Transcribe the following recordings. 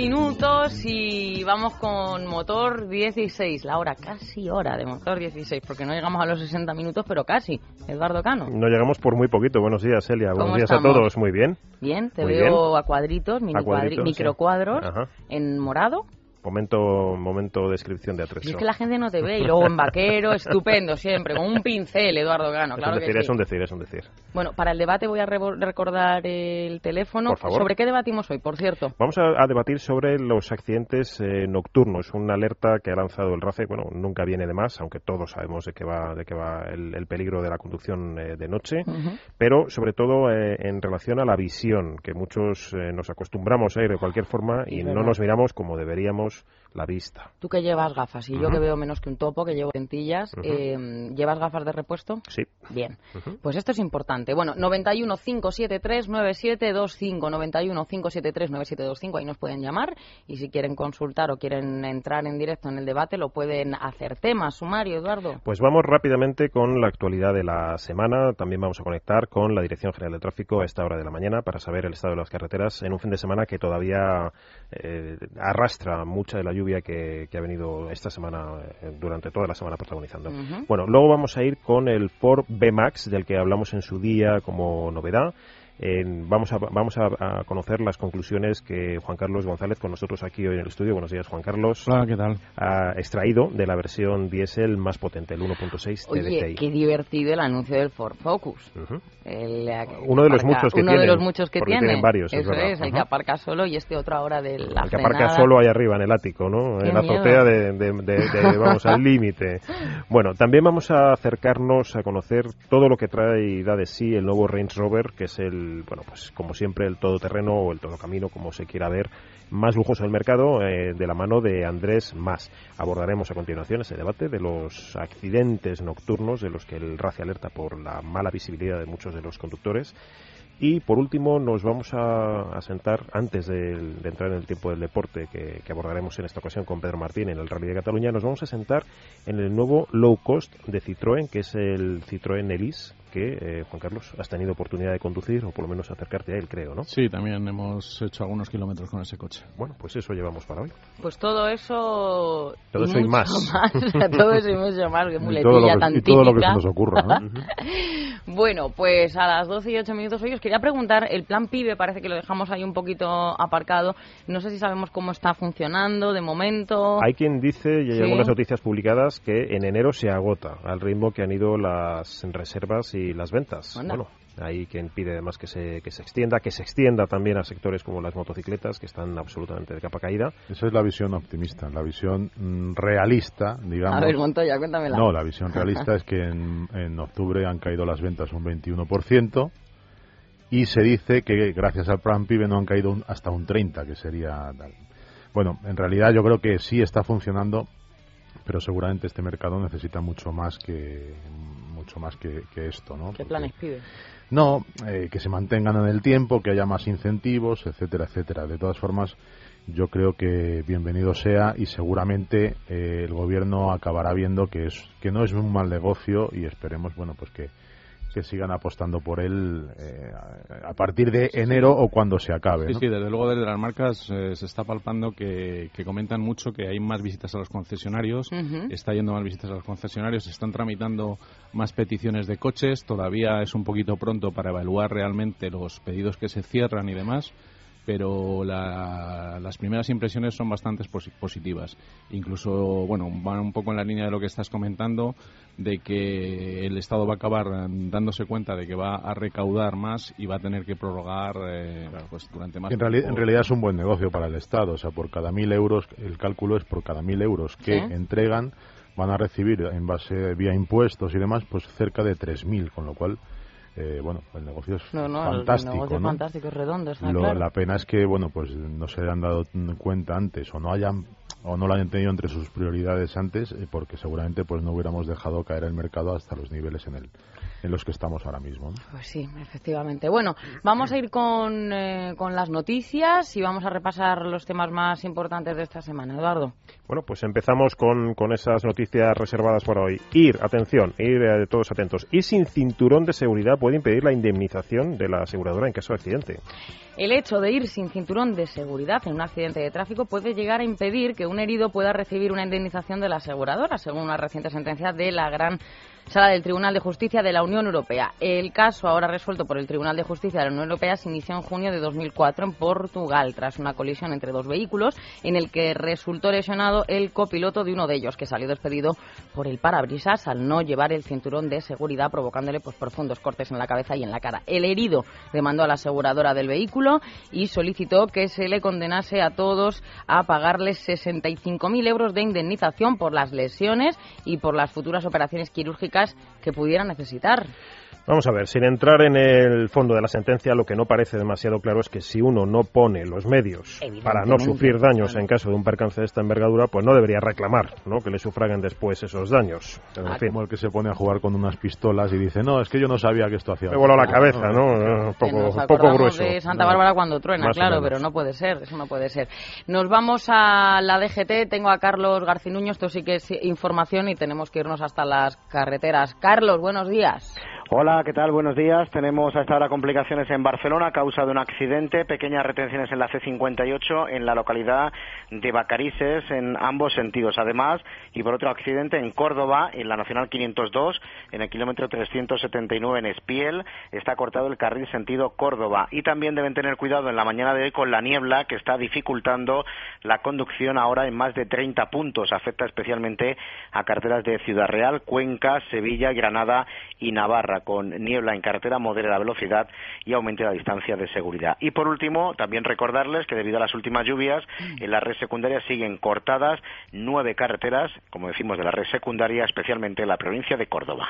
Minutos y vamos con motor 16, la hora, casi hora de motor 16, porque no llegamos a los 60 minutos, pero casi. Eduardo Cano. No llegamos por muy poquito. Buenos días, Elia. Buenos días a todos. Muy bien. Bien, te veo a cuadritos, mini microcuadros, en morado Momento, momento descripción de atrezo. es que la gente no te ve y luego en vaquero, estupendo siempre, con un pincel, Eduardo Gano, claro es un decir, que Es un decir, es un decir. Bueno, para el debate voy a recordar el teléfono. Por favor. ¿Sobre qué debatimos hoy, por cierto? Vamos a, debatir sobre los accidentes eh, nocturnos, una alerta que ha lanzado el RACE, bueno, nunca viene de más, aunque todos sabemos de qué va, de qué va el, peligro de la conducción eh, de noche, pero sobre todo eh, en relación a la visión, que muchos nos acostumbramos a ir de cualquier forma y no nos miramos como deberíamos tenemos la vista. Tú que llevas gafas y yo que veo menos que un topo, que llevo lentillas, eh, ¿llevas gafas de repuesto? Sí. Bien. Pues esto es importante. Bueno, 91 573 9725, 91 573 9725, ahí nos pueden llamar y si quieren consultar o quieren entrar en directo en el debate lo pueden hacer. Tema, sumario, Eduardo. Pues vamos rápidamente con la actualidad de la semana. También vamos a conectar con la Dirección General de Tráfico a esta hora de la mañana para saber el estado de las carreteras en un fin de semana que todavía eh, arrastra mucha de la lluvia que, ha venido esta semana, eh, durante toda la semana protagonizando. Bueno, luego vamos a ir con el Ford B-Max, del que hablamos en su día como novedad vamos a, vamos a, conocer las conclusiones que Juan Carlos González, con nosotros aquí hoy en el estudio, buenos días Juan Carlos, Hola, ¿qué tal? ha extraído de la versión diésel más potente, el 1.6 Oye, qué divertido el anuncio del Ford Focus. uno de los muchos que uno tienen, de los muchos que tienen. varios, Eso es, hay que aparcar solo y este otro ahora de la El que aparca solo ahí arriba en el ático, ¿no? en la azotea de, vamos, al límite. Bueno, también vamos a acercarnos a conocer todo lo que trae y da de sí el nuevo Range Rover, que es el bueno, pues como siempre, el todoterreno o el todocamino, como se quiera ver, más lujoso del mercado, eh, de la mano de Andrés Más. Abordaremos a continuación ese debate de los accidentes nocturnos, de los que el RACE alerta por la mala visibilidad de muchos de los conductores. Y por último, nos vamos a, sentar, antes de, entrar en el tiempo del deporte que, que, abordaremos en esta ocasión con Pedro Martín en el Rally de Cataluña, nos vamos a sentar en el nuevo low cost de Citroën, que es el Citroën Elise, que, eh, Juan Carlos, has tenido oportunidad de conducir o por lo menos acercarte a él, creo, ¿no? Sí, también hemos hecho algunos kilómetros con ese coche. Bueno, pues eso llevamos para hoy. Pues todo eso... Todo eso y más. todo eso y mucho más, que muletilla tan y todo lo que se nos ocurra, ¿no? bueno, pues a las 12 y 8 minutos hoy os quería preguntar, el plan PIBE parece que lo dejamos ahí un poquito aparcado. No sé si sabemos cómo está funcionando de momento. Hay quien dice, y hay algunas noticias publicadas, que en enero se agota al ritmo que han ido las reservas y y las ventas. Bueno, hay quien pide además que se, que se extienda, que se extienda también a sectores como las motocicletas, que están absolutamente de capa caída. Esa es la visión optimista, la visión mm, realista, digamos. A ver, Montoya, cuéntamela. No, la visión realista es que en, en octubre han caído las ventas un 21% y se dice que gracias al plan PIB no han caído hasta un 30, que sería tal. Bueno, en realidad yo creo que sí está funcionando, pero seguramente este mercado necesita mucho más que mucho más que, esto, ¿no? ¿Qué planes pide? No, eh, que se mantengan en el tiempo, que haya más incentivos, etcétera, etcétera. De todas formas, yo creo que bienvenido sea y seguramente eh, el gobierno acabará viendo que es que no es un mal negocio y esperemos, bueno, pues que que sigan apostando por él eh, a partir de enero o cuando se acabe. Sí, sí, desde luego desde las marcas eh, se está palpando que, comentan mucho que hay más visitas a los concesionarios, está yendo más visitas a los concesionarios, se están tramitando más peticiones de coches, todavía es un poquito pronto para evaluar realmente los pedidos que se cierran y demás pero las primeras impresiones son bastante positivas. Incluso, bueno, van un poco en la línea de lo que estás comentando, de que el Estado va a acabar dándose cuenta de que va a recaudar más y va a tener que prorrogar eh, pues, durante más en, tiempo. en realidad es un buen negocio para el Estado, o sea, por cada mil euros, el cálculo es por cada mil euros que entregan, van a recibir en base vía impuestos y demás, pues cerca de tres mil, con lo cual eh, bueno, el negocio es fantástico. El negocio es fantástico, es redondo, está La pena es que, bueno, pues no se han dado cuenta antes o no hayan o no lo hayan tenido entre sus prioridades antes, eh, porque seguramente pues no hubiéramos dejado caer el mercado hasta los niveles en el en los que estamos ahora mismo. Pues sí, efectivamente. Bueno, vamos a ir con, eh, con las noticias y vamos a repasar los temas más importantes de esta semana. Eduardo. Bueno, pues empezamos con, con esas noticias reservadas por hoy. Ir, atención, ir eh, todos atentos. Y sin cinturón de seguridad puede impedir la indemnización de la aseguradora en caso de accidente. El hecho de ir sin cinturón de seguridad en un accidente de tráfico puede llegar a impedir que un herido pueda recibir una indemnización de la aseguradora, según una reciente sentencia de la gran Sala del Tribunal de Justicia de la Unión Europea. El caso, ahora resuelto por el Tribunal de Justicia de la Unión Europea, se inició en junio de 2004 en Portugal, tras una colisión entre dos vehículos, en el que resultó lesionado el copiloto de uno de ellos, que salió despedido por el parabrisas al no llevar el cinturón de seguridad, provocándole pues, profundos cortes en la cabeza y en la cara. El herido demandó a la aseguradora del vehículo y solicitó que se le condenase a todos a pagarles 65.000 euros de indemnización por las lesiones y por las futuras operaciones quirúrgicas que pudieran necesitar. Vamos a ver, sin entrar en el fondo de la sentencia, lo que no parece demasiado claro es que si uno no pone los medios para no sufrir daños en caso de un percance de esta envergadura, pues no debería reclamar ¿no? que le sufraguen después esos daños. En ah, Como el que se pone a jugar con unas pistolas y dice, no, es que yo no sabía que esto hacía. Me voló la cabeza, ¿no? Un poco, poco grueso. de Santa Bárbara cuando truena, claro, pero no puede ser, eso no puede ser. Nos vamos a la DGT, tengo a Carlos Garcinuño, esto sí que es información y tenemos que irnos hasta las carreteras. Carlos, buenos días. Hola, ¿qué tal? Buenos días. Tenemos hasta ahora complicaciones en Barcelona a causa de un accidente, pequeñas retenciones en la C58 en la localidad de Bacarices en ambos sentidos. Además, y por otro accidente en Córdoba, en la Nacional 502, en el kilómetro 379 en Espiel, está cortado el carril sentido Córdoba. Y también deben tener cuidado en la mañana de hoy con la niebla que está dificultando la conducción ahora en más de 30 puntos. Afecta especialmente a carreteras de Ciudad Real, Cuenca, Sevilla, Granada y Navarra con niebla en carretera, modere la velocidad y aumente la distancia de seguridad. Y por último, también recordarles que debido a las últimas lluvias, mm. en la red secundaria siguen cortadas nueve carreteras, como decimos, de la red secundaria, especialmente en la provincia de Córdoba.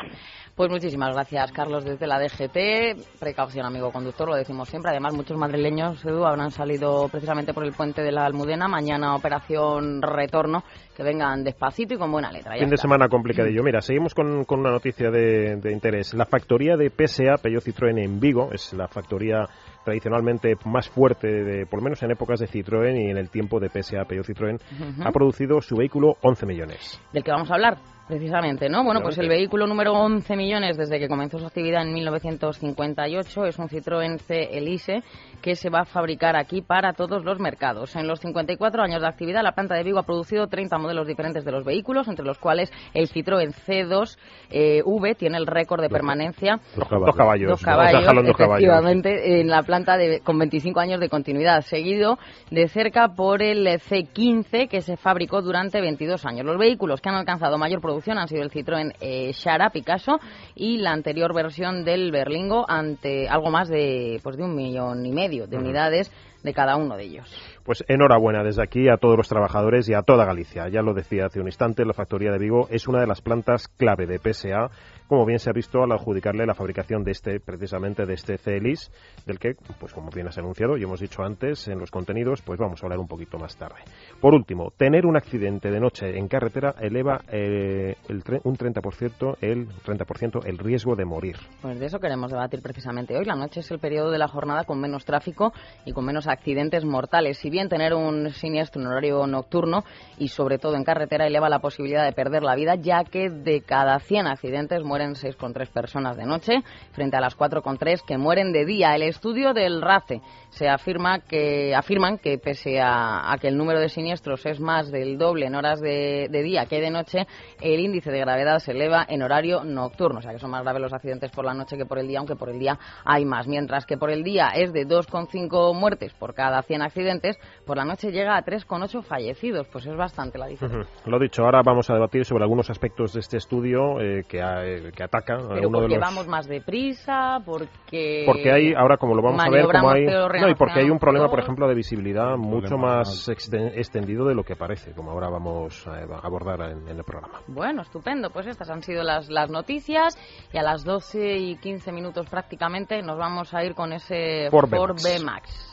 Pues muchísimas gracias, Carlos, desde la DGT. Precaución, amigo conductor, lo decimos siempre. Además, muchos madrileños, Edu, habrán salido precisamente por el puente de la Almudena. Mañana operación retorno. Que vengan despacito y con buena letra. fin de semana complicadillo. Mira, seguimos con, una noticia de, de interés. La factoría de PSA, Peugeot Citroën en Vigo, es la factoría tradicionalmente más fuerte, de, por lo menos en épocas de Citroën y en el tiempo de PSA, Peugeot Citroën, ha producido su vehículo 11 millones. ¿Del que vamos a hablar? Precisamente, ¿no? Bueno, pues el vehículo número 11 millones desde que comenzó su actividad en 1958 es un Citroën C Elise que se va a fabricar aquí para todos los mercados. En los 54 años de actividad, la planta de Vigo ha producido 30 modelos diferentes de los vehículos, entre los cuales el Citroën C2 eh, V tiene el récord de permanencia. Dos caballos. Dos caballos, efectivamente, en la planta de, con 25 años de continuidad, seguido de cerca por el C15 que se fabricó durante 22 años. Los vehículos que han alcanzado mayor producción han sido el Citroën eh, Shara Picasso y la anterior versión del Berlingo ante algo más de, pues, de un millón y medio de unidades de cada uno de ellos. Pues enhorabuena desde aquí a todos los trabajadores y a toda Galicia. Ya lo decía hace un instante, la factoría de Vigo es una de las plantas clave de PSA como bien se ha visto al adjudicarle la fabricación de este, precisamente de este CELIS, del que, pues como bien has anunciado y hemos dicho antes en los contenidos, pues vamos a hablar un poquito más tarde. Por último, tener un accidente de noche en carretera eleva eh, el un 30%, el 30% el riesgo de morir. Pues de eso queremos debatir precisamente hoy. La noche es el periodo de la jornada con menos tráfico y con menos accidentes mortales. Si bien tener un siniestro en horario nocturno y sobre todo en carretera eleva la posibilidad de perder la vida, ya que de cada 100 accidentes mueren mueren 6,3 personas de noche frente a las 4,3 que mueren de día. El estudio del RACE se afirma que afirman que pese a, que el número de siniestros es más del doble en horas de, día que de noche, el índice de gravedad se eleva en horario nocturno, o sea que son más graves los accidentes por la noche que por el día, aunque por el día hay más. Mientras que por el día es de 2,5 muertes por cada 100 accidentes, por la noche llega a 3,8 fallecidos, pues es bastante la diferencia. Lo dicho, ahora vamos a debatir sobre algunos aspectos de este estudio eh, que ha, que ataca Pero uno porque de los... vamos más deprisa, porque... Porque hay, ahora como lo vamos a ver, como hay... No, y porque hay un problema, por ejemplo, de visibilidad mucho más exten- extendido de lo que parece, como ahora vamos a abordar en, en el programa. Bueno, estupendo. Pues estas han sido las, las noticias y a las 12 y 15 minutos prácticamente nos vamos a ir con ese Ford B-Max.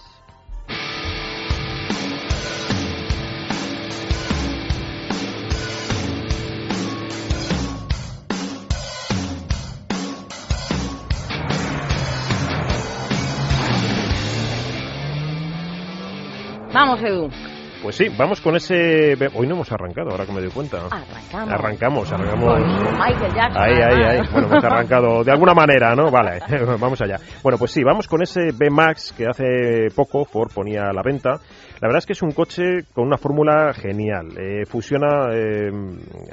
Vamos, Edu. Pues sí, vamos con ese... Hoy no hemos arrancado, ahora que me doy cuenta. Arrancamos. Arrancamos, arrancamos. Michael Jackson. Ahí, ahí, ahí. Bueno, hemos arrancado de alguna manera, ¿no? Vale, vamos allá. Bueno, pues sí, vamos con ese B-Max que hace poco Ford ponía a la venta. La verdad es que es un coche con una fórmula genial. Eh, fusiona eh,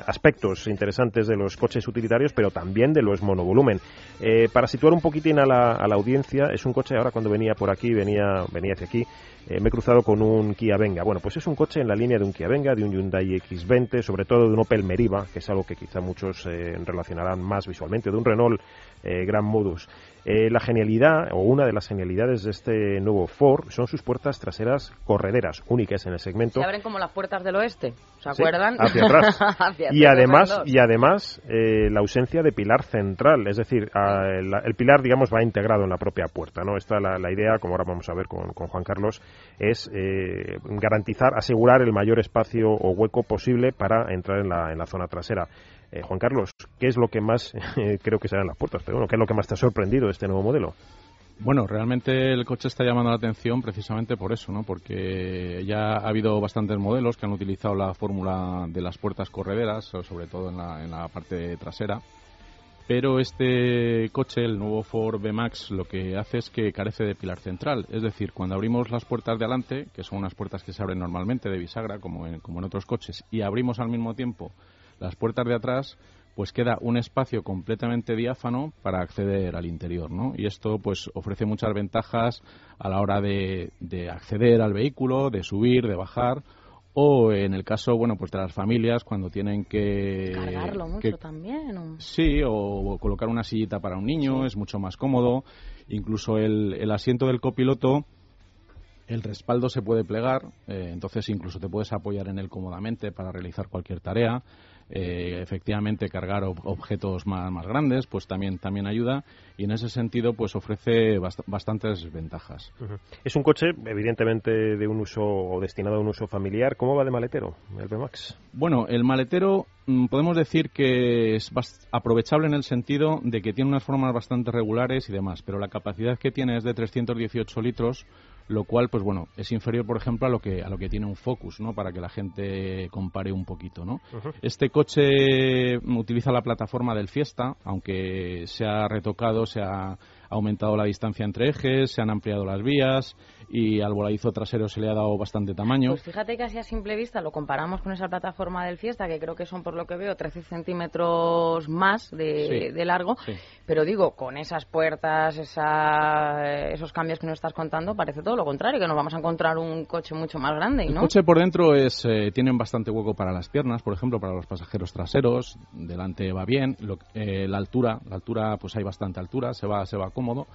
aspectos interesantes de los coches utilitarios, pero también de los monovolumen. Eh, para situar un poquitín a la, a la audiencia, es un coche, ahora cuando venía por aquí, venía, venía hacia aquí, me he cruzado con un Kia Venga. Bueno, pues es un coche en la línea de un Kia Venga, de un Hyundai X20, sobre todo de un Opel Meriva, que es algo que quizá muchos relacionarán más visualmente, de un Renault Gran Modus. Eh, la genialidad, o una de las genialidades de este nuevo Ford, son sus puertas traseras correderas, únicas en el segmento. Se abren como las puertas del oeste, ¿se Sí, acuerdan? hacia atrás. Hacia y además, y además eh, la ausencia de pilar central, es decir, a- el, el pilar, digamos, va integrado en la propia puerta. ¿no? Esta la, la idea, como ahora vamos a ver con, con Juan Carlos, es eh, garantizar, asegurar el mayor espacio o hueco posible para entrar en la, en la zona trasera. Eh, Juan Carlos, ¿qué es lo que más, eh, creo que serán las puertas, pero bueno, qué es lo que más te ha sorprendido de este nuevo modelo? Bueno, realmente el coche está llamando la atención precisamente por eso, ¿no? Porque ya ha habido bastantes modelos que han utilizado la fórmula de las puertas correderas, so- sobre todo en la, parte trasera. Pero este coche, el nuevo Ford B-Max, lo que hace es que carece de pilar central. Es decir, cuando abrimos las puertas de adelante, que son unas puertas que se abren normalmente de bisagra, como como en otros coches, y abrimos al mismo tiempo las puertas de atrás, pues queda un espacio completamente diáfano para acceder al interior, ¿no? Y esto pues ofrece muchas ventajas a la hora de, de acceder al vehículo, de subir, de bajar, o en el caso, bueno, pues de las familias cuando tienen que... Cargarlo mucho que- también. ¿o? Sí, o colocar una sillita para un niño es mucho más cómodo. Incluso el, el asiento del copiloto, el respaldo se puede plegar, eh, entonces incluso te puedes apoyar en él cómodamente para realizar cualquier tarea. Eh, efectivamente, cargar ob- objetos más, más grandes, pues también, también ayuda. Y en ese sentido, pues ofrece bast- bastantes ventajas. Es un coche, evidentemente, de un uso o destinado a un uso familiar. ¿Cómo va de maletero el B-Max? Bueno, el maletero mm, podemos decir que es aprovechable en el sentido de que tiene unas formas bastante regulares y demás, pero la capacidad que tiene es de 318 litros, lo cual, pues bueno, es inferior, por ejemplo, a lo que a lo que tiene un Focus, ¿no? Para que la gente compare un poquito, ¿no? Este coche utiliza la plataforma del Fiesta, aunque se ha retocado, se ha aumentado la distancia entre ejes, se han ampliado las vías y al voladizo trasero se le ha dado bastante tamaño. Pues fíjate que así a simple vista lo comparamos con esa plataforma del Fiesta, que creo que son, por lo que veo, 13 centímetros más de, Sí. de largo. Sí. Pero digo, con esas puertas, esa, esos cambios que nos estás contando, parece todo lo contrario, que nos vamos a encontrar un coche mucho más grande, El ¿no? coche por dentro es eh, tienen bastante hueco para las piernas, por ejemplo, para los pasajeros traseros. Delante va bien. Lo- eh, la altura, la altura, pues hay bastante altura, se va, se va cómodo. もの。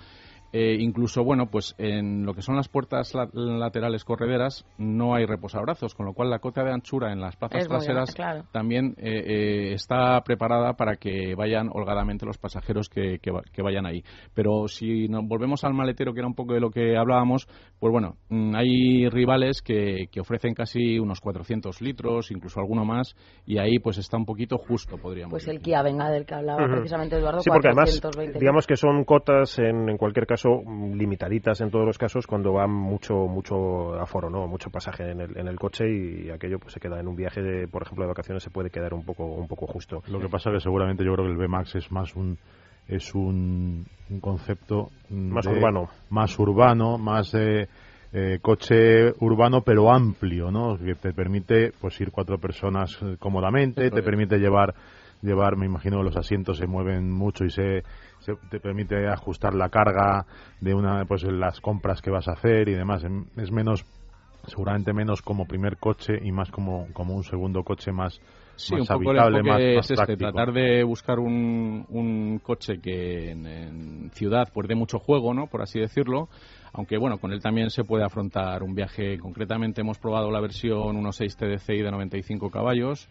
Eh, incluso, bueno, pues en lo que son las puertas la- laterales correderas no hay reposabrazos, con lo cual la cota de anchura en las plazas Es traseras claro. también eh, eh, está preparada para que vayan holgadamente los pasajeros que, que va- que vayan ahí. Pero si nos volvemos al maletero, que era un poco de lo que hablábamos, pues bueno, mm, hay rivales que, que ofrecen casi unos 400 litros, incluso alguno más, y ahí pues está un poquito justo, podríamos Pues el. Kia Venga del que hablaba precisamente Eduardo, Sí, porque además, 420. digamos que son cotas en, en cualquier caso mm, limitaditas en todos los casos cuando va mucho mucho aforo, ¿no? Mucho pasaje en el, en el coche y aquello pues se queda en un viaje, de, por ejemplo, de vacaciones se puede quedar un poco un poco justo. Lo que pasa que seguramente yo creo que el B-Max es más un es un, un concepto mm, Más de- urbano. más urbano, más eh, eh, coche urbano pero amplio, ¿no? Que te permite pues ir cuatro personas eh, cómodamente, Eso te es. permite llevar llevar, me imagino los asientos se mueven mucho y se, te permite ajustar la carga de una pues las compras que vas a hacer y demás. Em- Es menos seguramente menos como primer coche y más como como un segundo coche más sí, un poco habitable, más, es este, tratar de buscar un, un coche que en, en, ciudad pues dé mucho juego, ¿no? Por así decirlo. Aunque bueno, con él también se puede afrontar un viaje. Concretamente hemos probado la versión 1.6 TDCi de 95 caballos,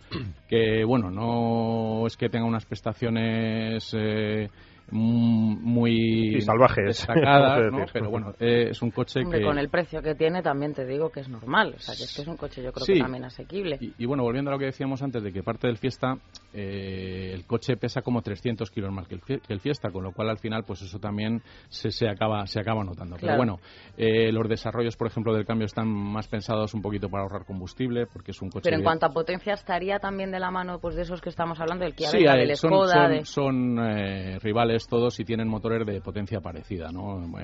que bueno, no es que tenga unas prestaciones eh, muy salvajes destacadas, ¿no? pero bueno, eh, es un coche que... Con el precio que tiene también te digo que es normal, o sea, que es, que es un coche yo creo que también asequible. Y, bueno, volviendo a lo que decíamos antes de que parte del Fiesta, eh, el coche pesa como 300 kilos más que el, Fiesta, con lo cual al final pues eso también se, se acaba se acaba notando. Pero bueno, eh, los desarrollos, por ejemplo, del cambio están más pensados un poquito para ahorrar combustible, porque es un coche... Pero en cuanto a potencia, ¿estaría también de la mano pues de esos que estamos hablando, del Kia sí, del son, Skoda? Son, rivales todos y tienen motores de potencia parecida. ¿no?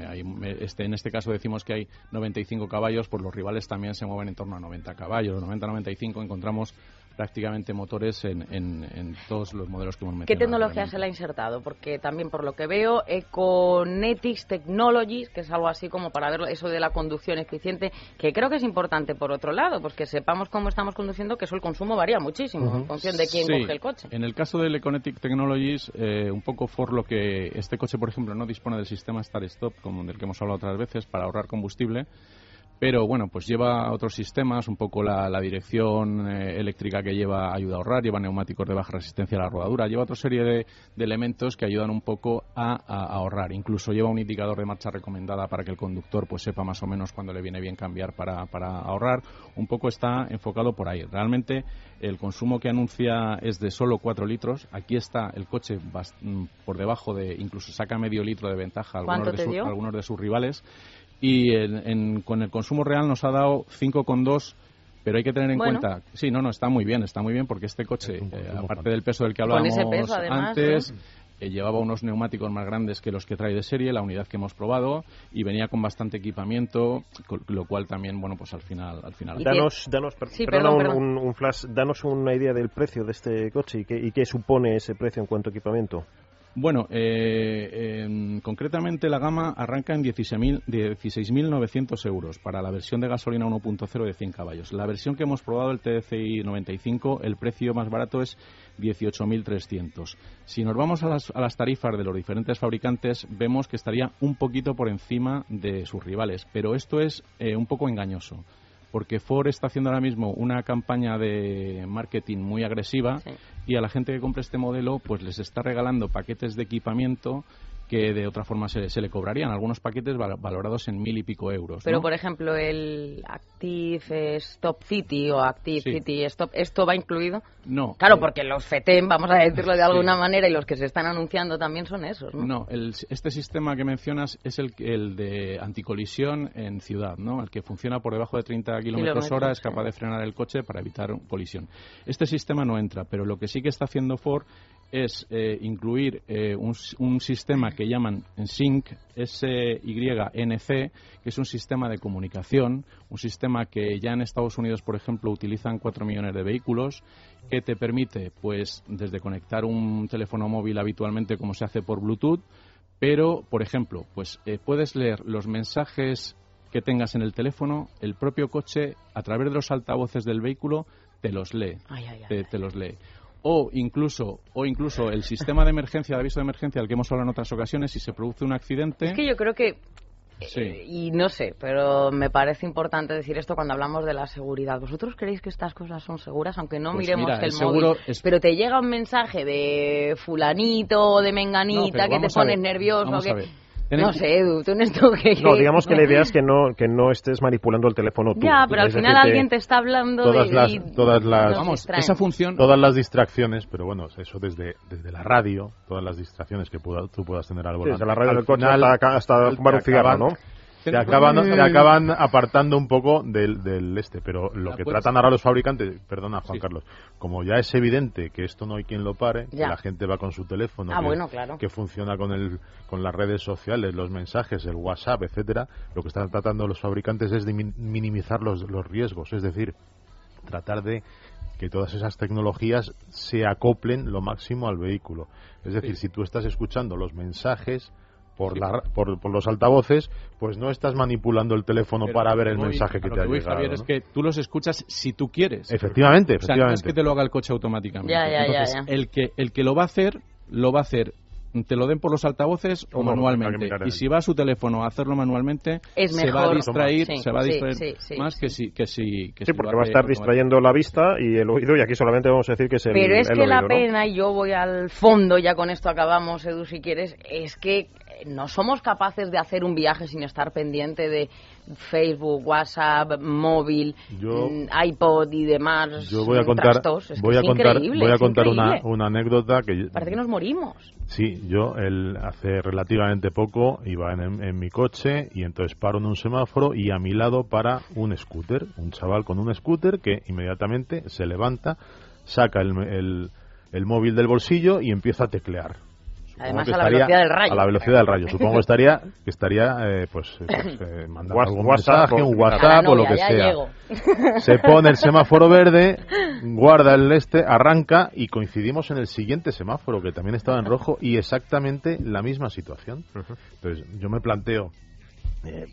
Este, en este caso decimos que hay 95 caballos, pues los rivales también se mueven en torno a 90 caballos. 90-95 encontramos prácticamente motores en, en, todos los modelos que hemos metido. ¿Qué tecnología se le ha insertado? Porque también por lo que veo, Econetics Technologies, que es algo así como para ver eso de la conducción eficiente, que creo que es importante por otro lado, pues que sepamos cómo estamos conduciendo, que eso el consumo varía muchísimo en función de quién coge el coche. En el caso del Econetic Technologies, eh, un poco for lo que este coche, por ejemplo, no dispone del sistema Start-Stop, como del que hemos hablado otras veces, para ahorrar combustible pero bueno, pues lleva otros sistemas, un poco la, dirección eh, eléctrica que lleva ayuda a ahorrar, lleva neumáticos de baja resistencia a la rodadura, lleva otra serie de, elementos que ayudan un poco a, ahorrar. Incluso lleva un indicador de marcha recomendada para que el conductor pues sepa más o menos cuándo le viene bien cambiar para, ahorrar. Un poco está enfocado por ahí. Realmente el consumo que anuncia es de solo 4 litros. Aquí está el coche mm, por debajo de, incluso saca medio litro de ventaja a algunos de sus rivales y en, con el consumo real nos ha dado 5,2 pero hay que tener en cuenta, sí, no, no, está muy bien, está muy bien porque este coche, eh, aparte del peso del que hablábamos antes, eh, llevaba unos neumáticos más grandes que los que trae de serie, la unidad que hemos probado, y venía con bastante equipamiento, lo cual también, bueno, pues al final... Al final. Danos, danos Un, flash, danos una idea del precio de este coche y qué, y qué supone ese precio en cuanto a equipamiento. Bueno, eh, concretamente la gama arranca en 16.900 euros para la versión de gasolina 1.0 de 100 caballos. La versión que hemos probado, el TDCi 95, el precio más barato es 18.300. Si nos vamos a las, a las, tarifas de los diferentes fabricantes, vemos que estaría un poquito por encima de sus rivales, pero esto es eh, un poco engañoso porque Ford está haciendo ahora mismo una campaña de marketing muy agresiva y a la gente que compre este modelo pues les está regalando paquetes de equipamiento que de otra forma se, le cobrarían algunos paquetes valorados en mil y pico euros. Pero, por ejemplo, el Active Stop City o Active City Stop, ¿esto va incluido? No. Claro, porque los FETEM, vamos a decirlo de alguna manera, y los que se están anunciando también son esos, ¿no? No, este sistema que mencionas es el, el de anticolisión en ciudad, ¿no? El que funciona por debajo de 30 kilómetros hora, es capaz de frenar el coche para evitar colisión. Este sistema no entra, pero lo que sí que está haciendo Ford es eh, incluir eh, un, un, sistema que llaman SYNC, S-Y-N-C, que es un sistema de comunicación, un sistema que ya en Estados Unidos, por ejemplo, utilizan 4 millones de vehículos, que te permite, pues, desde conectar un teléfono móvil habitualmente como se hace por Bluetooth, pero, por ejemplo, pues eh, puedes leer los mensajes que tengas en el teléfono, el propio coche, a través de los altavoces del vehículo, te los lee. te, los lee o incluso o incluso el sistema de emergencia, de aviso de emergencia al que hemos hablado en otras ocasiones, si se produce un accidente. Es que yo creo que eh, y no sé, pero me parece importante decir esto cuando hablamos de la seguridad. ¿Vosotros creéis que estas cosas son seguras? Aunque no pues miremos el móvil. Pero te llega un mensaje de fulanito o de menganita que te pones nervioso. Que... No sé, Edu, tú en esto que... No, digamos que la idea es que no, que no estés manipulando el teléfono tú. Ya, pero al final alguien te está hablando todas de... Las, todas las... Vamos, esa función... Todas las distracciones, pero bueno, eso desde, desde la radio, todas las distracciones que tú puedas tener al volante. desde la radio del coche hasta, hasta fumar un cigarro, ¿no? Te acaban, acaban apartando un poco del, del este, pero lo que tratan ahora los fabricantes, perdona Juan Carlos, como ya es evidente que esto no hay quien lo pare, que la gente va con su teléfono, ah, que, que, funciona con el con las redes sociales, los mensajes, el WhatsApp, etcétera, lo que están tratando los fabricantes es de minimizar los, los riesgos, es decir, tratar de que todas esas tecnologías se acoplen lo máximo al vehículo. Es decir, si tú estás escuchando los mensajes por, la, por, los altavoces, pues no estás manipulando el teléfono para ver el mensaje que te ha llegado. Javier, es que tú los escuchas si tú quieres. Efectivamente, efectivamente. no es que te lo haga el coche automáticamente. Ya, ya, Entonces, El, que, el que lo va a hacer, lo va a hacer te lo den por los altavoces o, manualmente. Y si va a su teléfono a hacerlo manualmente, se va a distraer, se va a distraer más que si que si que Sí, porque va a estar distrayendo la vista y el oído y aquí solamente vamos a decir que es el Pero es que la pena y yo voy al fondo, ya con esto acabamos, Edu, si quieres, es que no somos capaces de hacer un viaje sin estar pendiente de Facebook, WhatsApp, móvil, mm, iPod y demás. Yo voy a contar, voy, a contar voy a contar una, una, anécdota que parece que nos morimos. Sí, yo el, hace relativamente poco iba en, mi coche y entonces paro en un semáforo y a mi lado para un scooter, un chaval con un scooter que inmediatamente se levanta, saca el, el, el móvil del bolsillo y empieza a teclear Además, a la velocidad del rayo. A la velocidad del rayo. Supongo que estaría, que estaría eh, pues, eh, pues eh, mandando algún mensaje, un WhatsApp o lo que sea. Se pone el semáforo verde, guarda el este, arranca y coincidimos en el siguiente semáforo que también estaba en rojo y exactamente la misma situación. Entonces, yo me planteo, eh,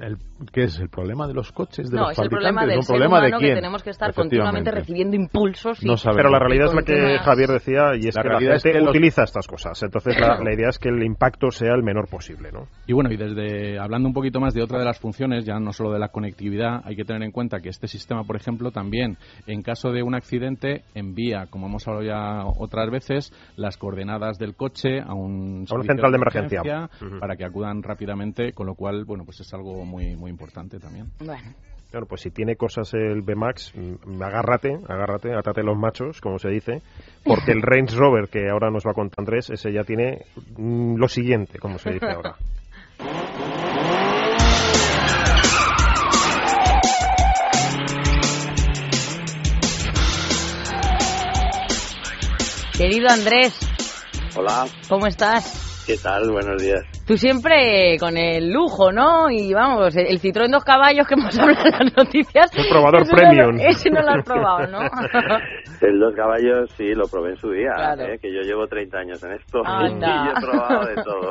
el, ¿Qué es el problema de los coches, de no, los es El problema del problema de que tenemos que estar continuamente recibiendo impulsos. No Pero la realidad es la que Javier decía y es que la gente utiliza estas cosas. Entonces la, idea es que el impacto sea el menor posible. ¿no? Y bueno, y desde hablando un poquito más de otra de las funciones, ya no solo de la conectividad, hay que tener en cuenta que este sistema, por ejemplo, también en caso de un accidente envía, como hemos hablado ya otras veces, las coordenadas del coche a un, a central de emergencia, para que acudan rápidamente, con lo cual bueno, pues es algo muy, muy importante también. Bueno. Claro, pues si tiene cosas el B-Max, mm, agárrate, agárrate, atate los machos, como se dice, porque el Range Rover que ahora nos va a contar Andrés, ese ya tiene mm, lo siguiente, como se dice ahora. Querido Andrés. Hola. ¿Cómo estás? ¿Qué tal? Buenos días. Tú siempre con el lujo, ¿no? Y vamos, el Citroën dos caballos que hemos hablado en las noticias. El probador premium. ese no lo has probado, ¿no? el dos caballos sí, lo probé en su día, ¿eh? que yo llevo 30 años en esto y he probado de todo.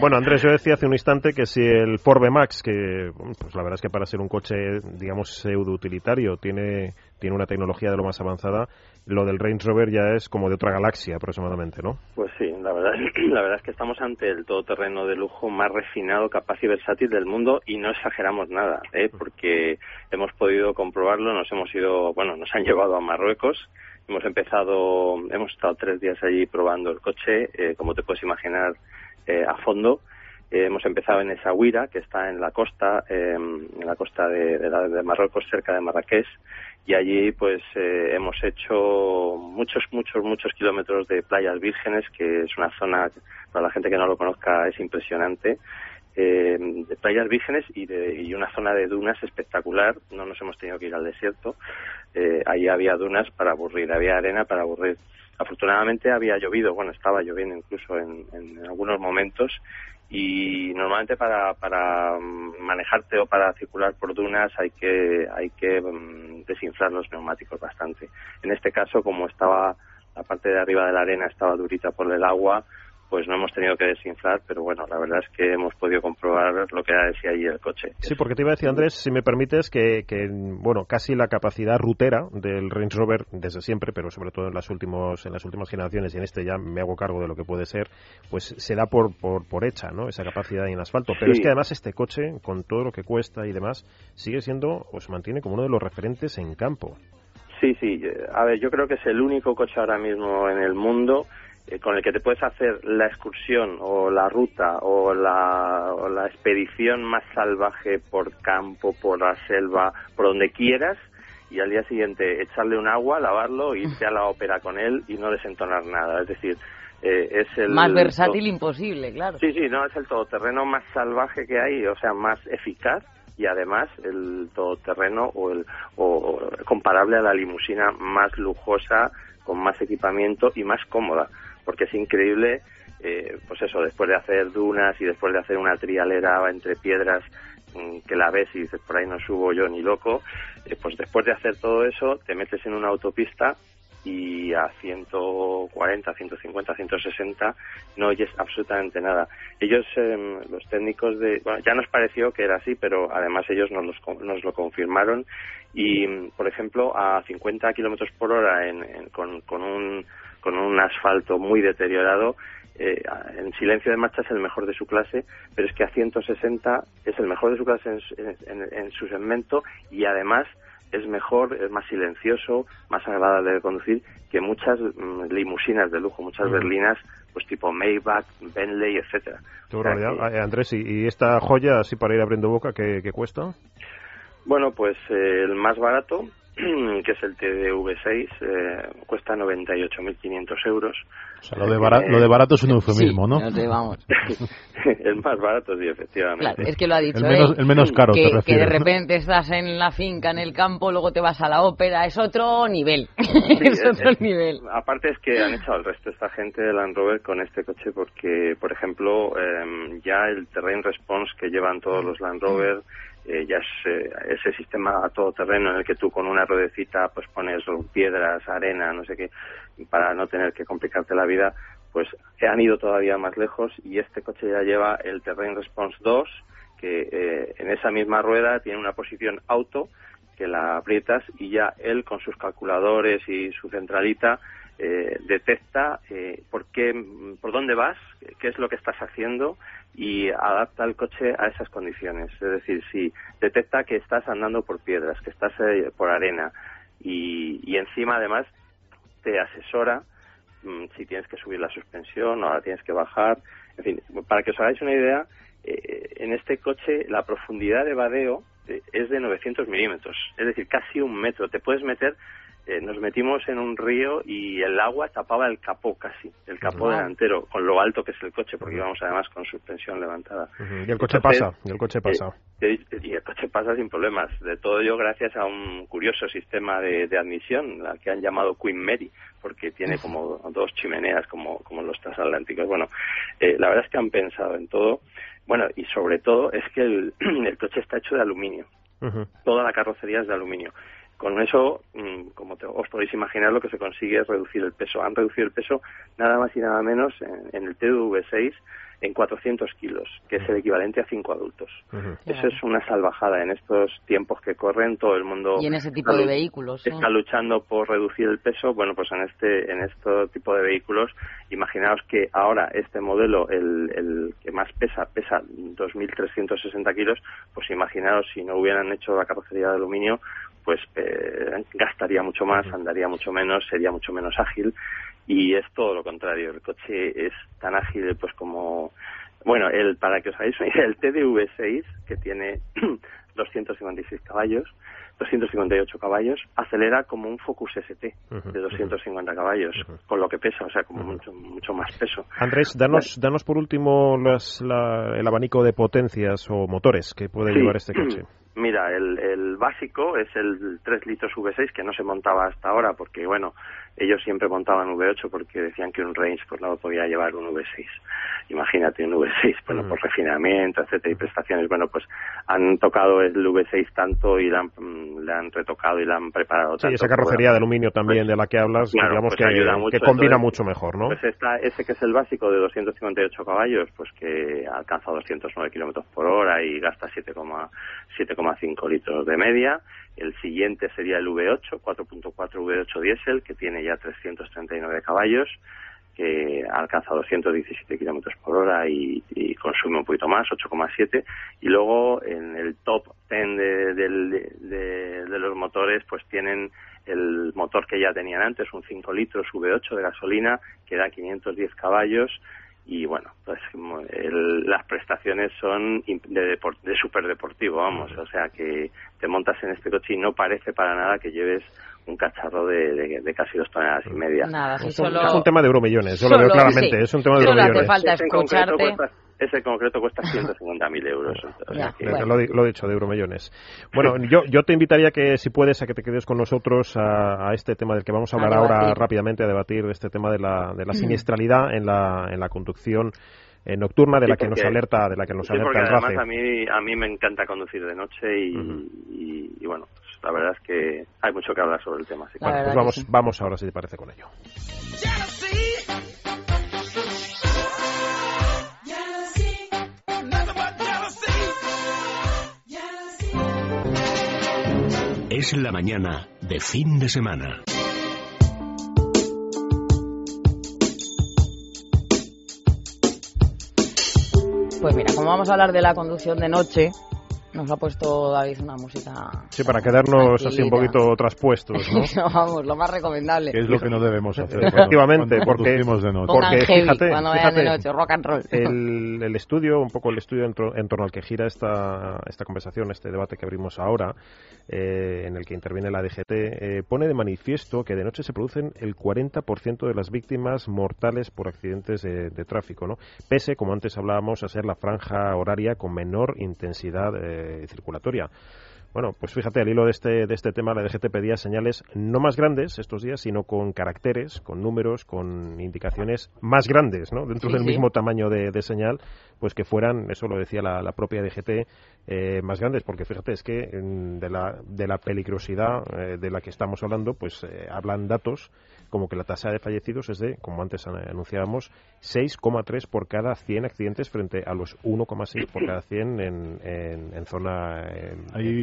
Bueno, Andrés, yo decía hace un instante que si el Ford Max, que pues la verdad es que para ser un coche, digamos, pseudo utilitario, tiene, tiene una tecnología de lo más avanzada, lo del Range Rover ya es como de otra galaxia aproximadamente, ¿no? Pues sí, la verdad, es que estamos ante el todoterreno de lujo más refinado, capaz y versátil del mundo y no exageramos nada, ¿eh? porque hemos podido comprobarlo, nos hemos ido, bueno, nos han llevado a Marruecos, hemos empezado, hemos estado tres días allí probando el coche, eh, como te puedes imaginar, eh, a fondo. Eh, hemos empezado en Essaouira, que está en la costa, en la costa de, de Marruecos, cerca de Marrakech, y allí pues eh, hemos hecho muchos muchos muchos kilómetros de playas vírgenes que es una zona para la gente que no lo conozca es impresionante eh, de playas vírgenes y, de, y una zona de dunas espectacular. No nos hemos tenido que ir al desierto. Eh, ahí había dunas para aburrir había arena para aburrir. Afortunadamente había llovido bueno estaba lloviendo incluso en, en algunos momentos y normalmente para, para manejarte o para circular por dunas hay que hay que mm, desinflar los neumáticos bastante. En este caso, como estaba la parte de arriba de la arena estaba durita por el agua, pues no hemos tenido que desinflar, pero bueno, la verdad es que hemos podido comprobar lo que decía allí el coche. Sí, porque te iba a decir, Andrés, si me permites, que, que, bueno, casi la capacidad rutera del Range Rover desde siempre, pero sobre todo en las, últimos, en las últimas generaciones, y en este ya me hago cargo de lo que puede ser, pues se da por, por, por hecha, ¿no? Esa capacidad en asfalto. Pero es que además este coche, con todo lo que cuesta y demás, sigue siendo, o se mantiene como uno de los referentes en campo. Sí, sí. A ver, yo creo que es el único coche ahora mismo en el mundo eh, con el que te puedes hacer la excursión o la ruta o la, o la expedición más salvaje por campo, por la selva, por donde quieras y al día siguiente echarle un agua, lavarlo, irte a la ópera con él y no desentonar nada. Es decir, eh, es el... Más versátil imposible, claro. Sí, sí, no, es el todoterreno más salvaje que hay, o sea, más eficaz y además el todoterreno o, el, o comparable a la limusina más lujosa, con más equipamiento y más cómoda porque es increíble, eh, pues eso, después de hacer dunas y después de hacer una trialera entre piedras mm, que la ves y dices, por ahí no subo yo ni loco, eh, pues después de hacer todo eso, te metes en una autopista y a 140, 150, 160 no oyes absolutamente nada. Ellos, em, los técnicos de, bueno, ya nos pareció que era así, pero además ellos nos, nos lo confirmaron y, por ejemplo, a 50 kilómetros por hora en, con, con, un, con un asfalto muy deteriorado, eh, en silencio de marcha es el mejor de su clase, pero es que a 160 es el mejor de su clase en su segmento y además es mejor, es más silencioso, más agradable de conducir que muchas mm, limusinas de lujo, muchas berlinas, pues tipo Maybach, Bentley, etcétera. Eh, Andrés, ¿y esta joya, así para ir abriendo boca, qué, cuesta? Bueno, pues eh, el más barato, que es el TDV6, eh, cuesta 98.500 euros. O sea, lo de, barato, lo de barato es un eufemismo, ¿no? vamos. el más barato, sí, efectivamente. Claro, es que lo ha dicho el menos, el menos caro, que, te que de repente estás en la finca, en el campo, luego te vas a la ópera, es otro nivel. es, otro nivel. Aparte es que han echado el resto esta gente de Land Rover con este coche porque, por ejemplo, eh, ya el terrain response que llevan todos los Land Rover eh, ya es eh, ese sistema a todo terreno en el que tú con una ruedecita pues pones piedras, arena, no sé qué, para no tener que complicarte la vida, pues han ido todavía más lejos y este coche ya lleva el Terrain Response 2, que eh, en esa misma rueda tiene una posición auto que la aprietas y ya él con sus calculadores y su centralita eh, detecta eh, por qué, por dónde vas, es lo que estás haciendo y adapta el coche a esas condiciones. Es decir, si detecta que estás andando por piedras, que estás eh, por arena y, encima además te asesora mm, si tienes que subir la suspensión o la tienes que bajar. En fin, para que os hagáis una idea, en este coche la profundidad de vadeo es de 900 milímetros, es decir, casi un metro. Te puedes meter eh, nos metimos en un río y el agua tapaba el capó casi, el capó delantero, con lo alto que es el coche, porque íbamos además con suspensión levantada. Y el coche pasa, y el coche pasa. Eh, y el coche pasa sin problemas. De todo ello gracias a un curioso sistema de, admisión, la que han llamado Queen Mary, porque tiene como dos chimeneas como, como los transatlánticos. Bueno, eh, la verdad es que han pensado en todo. Bueno, y sobre todo es que el, el coche está hecho de aluminio. Toda la carrocería es de aluminio. Con eso, mm, como os podéis imaginar, lo que se consigue es reducir el peso. Han reducido el peso nada más y nada menos en, el TW6 en 400 kilos, que es el equivalente a cinco adultos. Eso es una salvajada en estos tiempos que corren. Todo el mundo y en ese tipo de vehículos está luchando por reducir el peso. Bueno, pues en este en este tipo de vehículos, imaginaos que ahora este modelo, el, el que más pesa, pesa 2.360 kilos. Pues imaginaos si no hubieran hecho la carrocería de aluminio, pues eh, gastaría mucho más, andaría mucho menos, sería mucho menos ágil. Y es todo lo contrario. El coche es tan ágil pues como bueno, el para que os hagáis una idea, el TDV6 que tiene 256 caballos, 258 caballos, acelera como un Focus ST de 250 caballos, con lo que pesa, o sea, como mucho, mucho más peso. Andrés, danos, danos por último las, el abanico de potencias o motores que puede llevar este coche. Mira, el, el básico es el 3 litros V6 que no se montaba hasta ahora porque, bueno, ellos siempre montaban V8 porque decían que un Range pues no podía llevar un V6. Imagínate un V6, bueno, por refinamiento, etcétera, y prestaciones. Bueno, pues han tocado el V6 tanto y le han, le han retocado y le han preparado tanto. Sí, esa carrocería de aluminio también pues, de la que hablas, digamos pues que, que combina mucho mejor, ¿no? Pues está ese que es el básico de 258 caballos, pues que alcanza 209 kilómetros por hora y gasta 7,5 litros de media el siguiente sería el V8, 4.4 V8 diésel, que tiene ya 339 caballos, que alcanza 217 kilómetros por hora y, consume un poquito más, 8,7. Y luego en el top 10 de, los motores, pues tienen el motor que ya tenían antes, un 5 litros V8 de gasolina, que da 510 caballos y bueno, pues las prestaciones son de, de super deportivo, vamos, o sea que te montas en este coche y no parece para nada que lleves un cacharro de, de, casi dos toneladas y media. Nada, es, un, tema de euromillones, yo lo veo claramente, es un tema de euromillones. Hace falta escucharte ese concreto cuesta 150.000 euros. lo, he dicho, de euromillones. Bueno, yo, yo te invitaría que, si puedes, a que te quedes con nosotros a, este tema del que vamos a hablar ahora rápidamente, a debatir este tema de la, de la siniestralidad en la, en la conducción nocturna de la que nos alerta de la que nos alerta el además a mí a mí me encanta conducir de noche y, bueno pues la verdad es que hay mucho que hablar sobre el tema pues vamos vamos ahora si te parece con ello. Es la mañana de fin de semana. Pues mira, como vamos a hablar de la conducción de noche, nos ha puesto David una música. Sí, para quedarnos así un poquito traspuestos, ¿no? vamos, lo más recomendable. Que es lo que no debemos hacer. Efectivamente, porque, de noche. porque fíjate, cuando de noche, rock and roll. El, el, estudio, un poco el estudio en, en, torno al que gira esta, esta conversación, este debate que abrimos ahora, eh, en el que interviene la DGT, eh, pone de manifiesto que de noche se producen el 40% de las víctimas mortales por accidentes de, de, tráfico, ¿no? Pese, como antes hablábamos, a ser la franja horaria con menor intensidad eh, circulatoria. Bueno, pues fíjate, al hilo de este, de este tema, la DGT pedía señales no más grandes estos días, sino con caracteres, con números, con indicaciones más grandes, ¿no? Dentro del mismo tamaño de, señal, pues que fueran, eso lo decía la, propia DGT, eh, más grandes, porque fíjate, es que de, la, de la peligrosidad eh, de la que estamos hablando, pues eh, hablan datos como que la tasa de fallecidos es de, como antes anunciábamos, 6,3 por cada 100 accidentes frente a los 1,6 por cada 100 en, en, zona,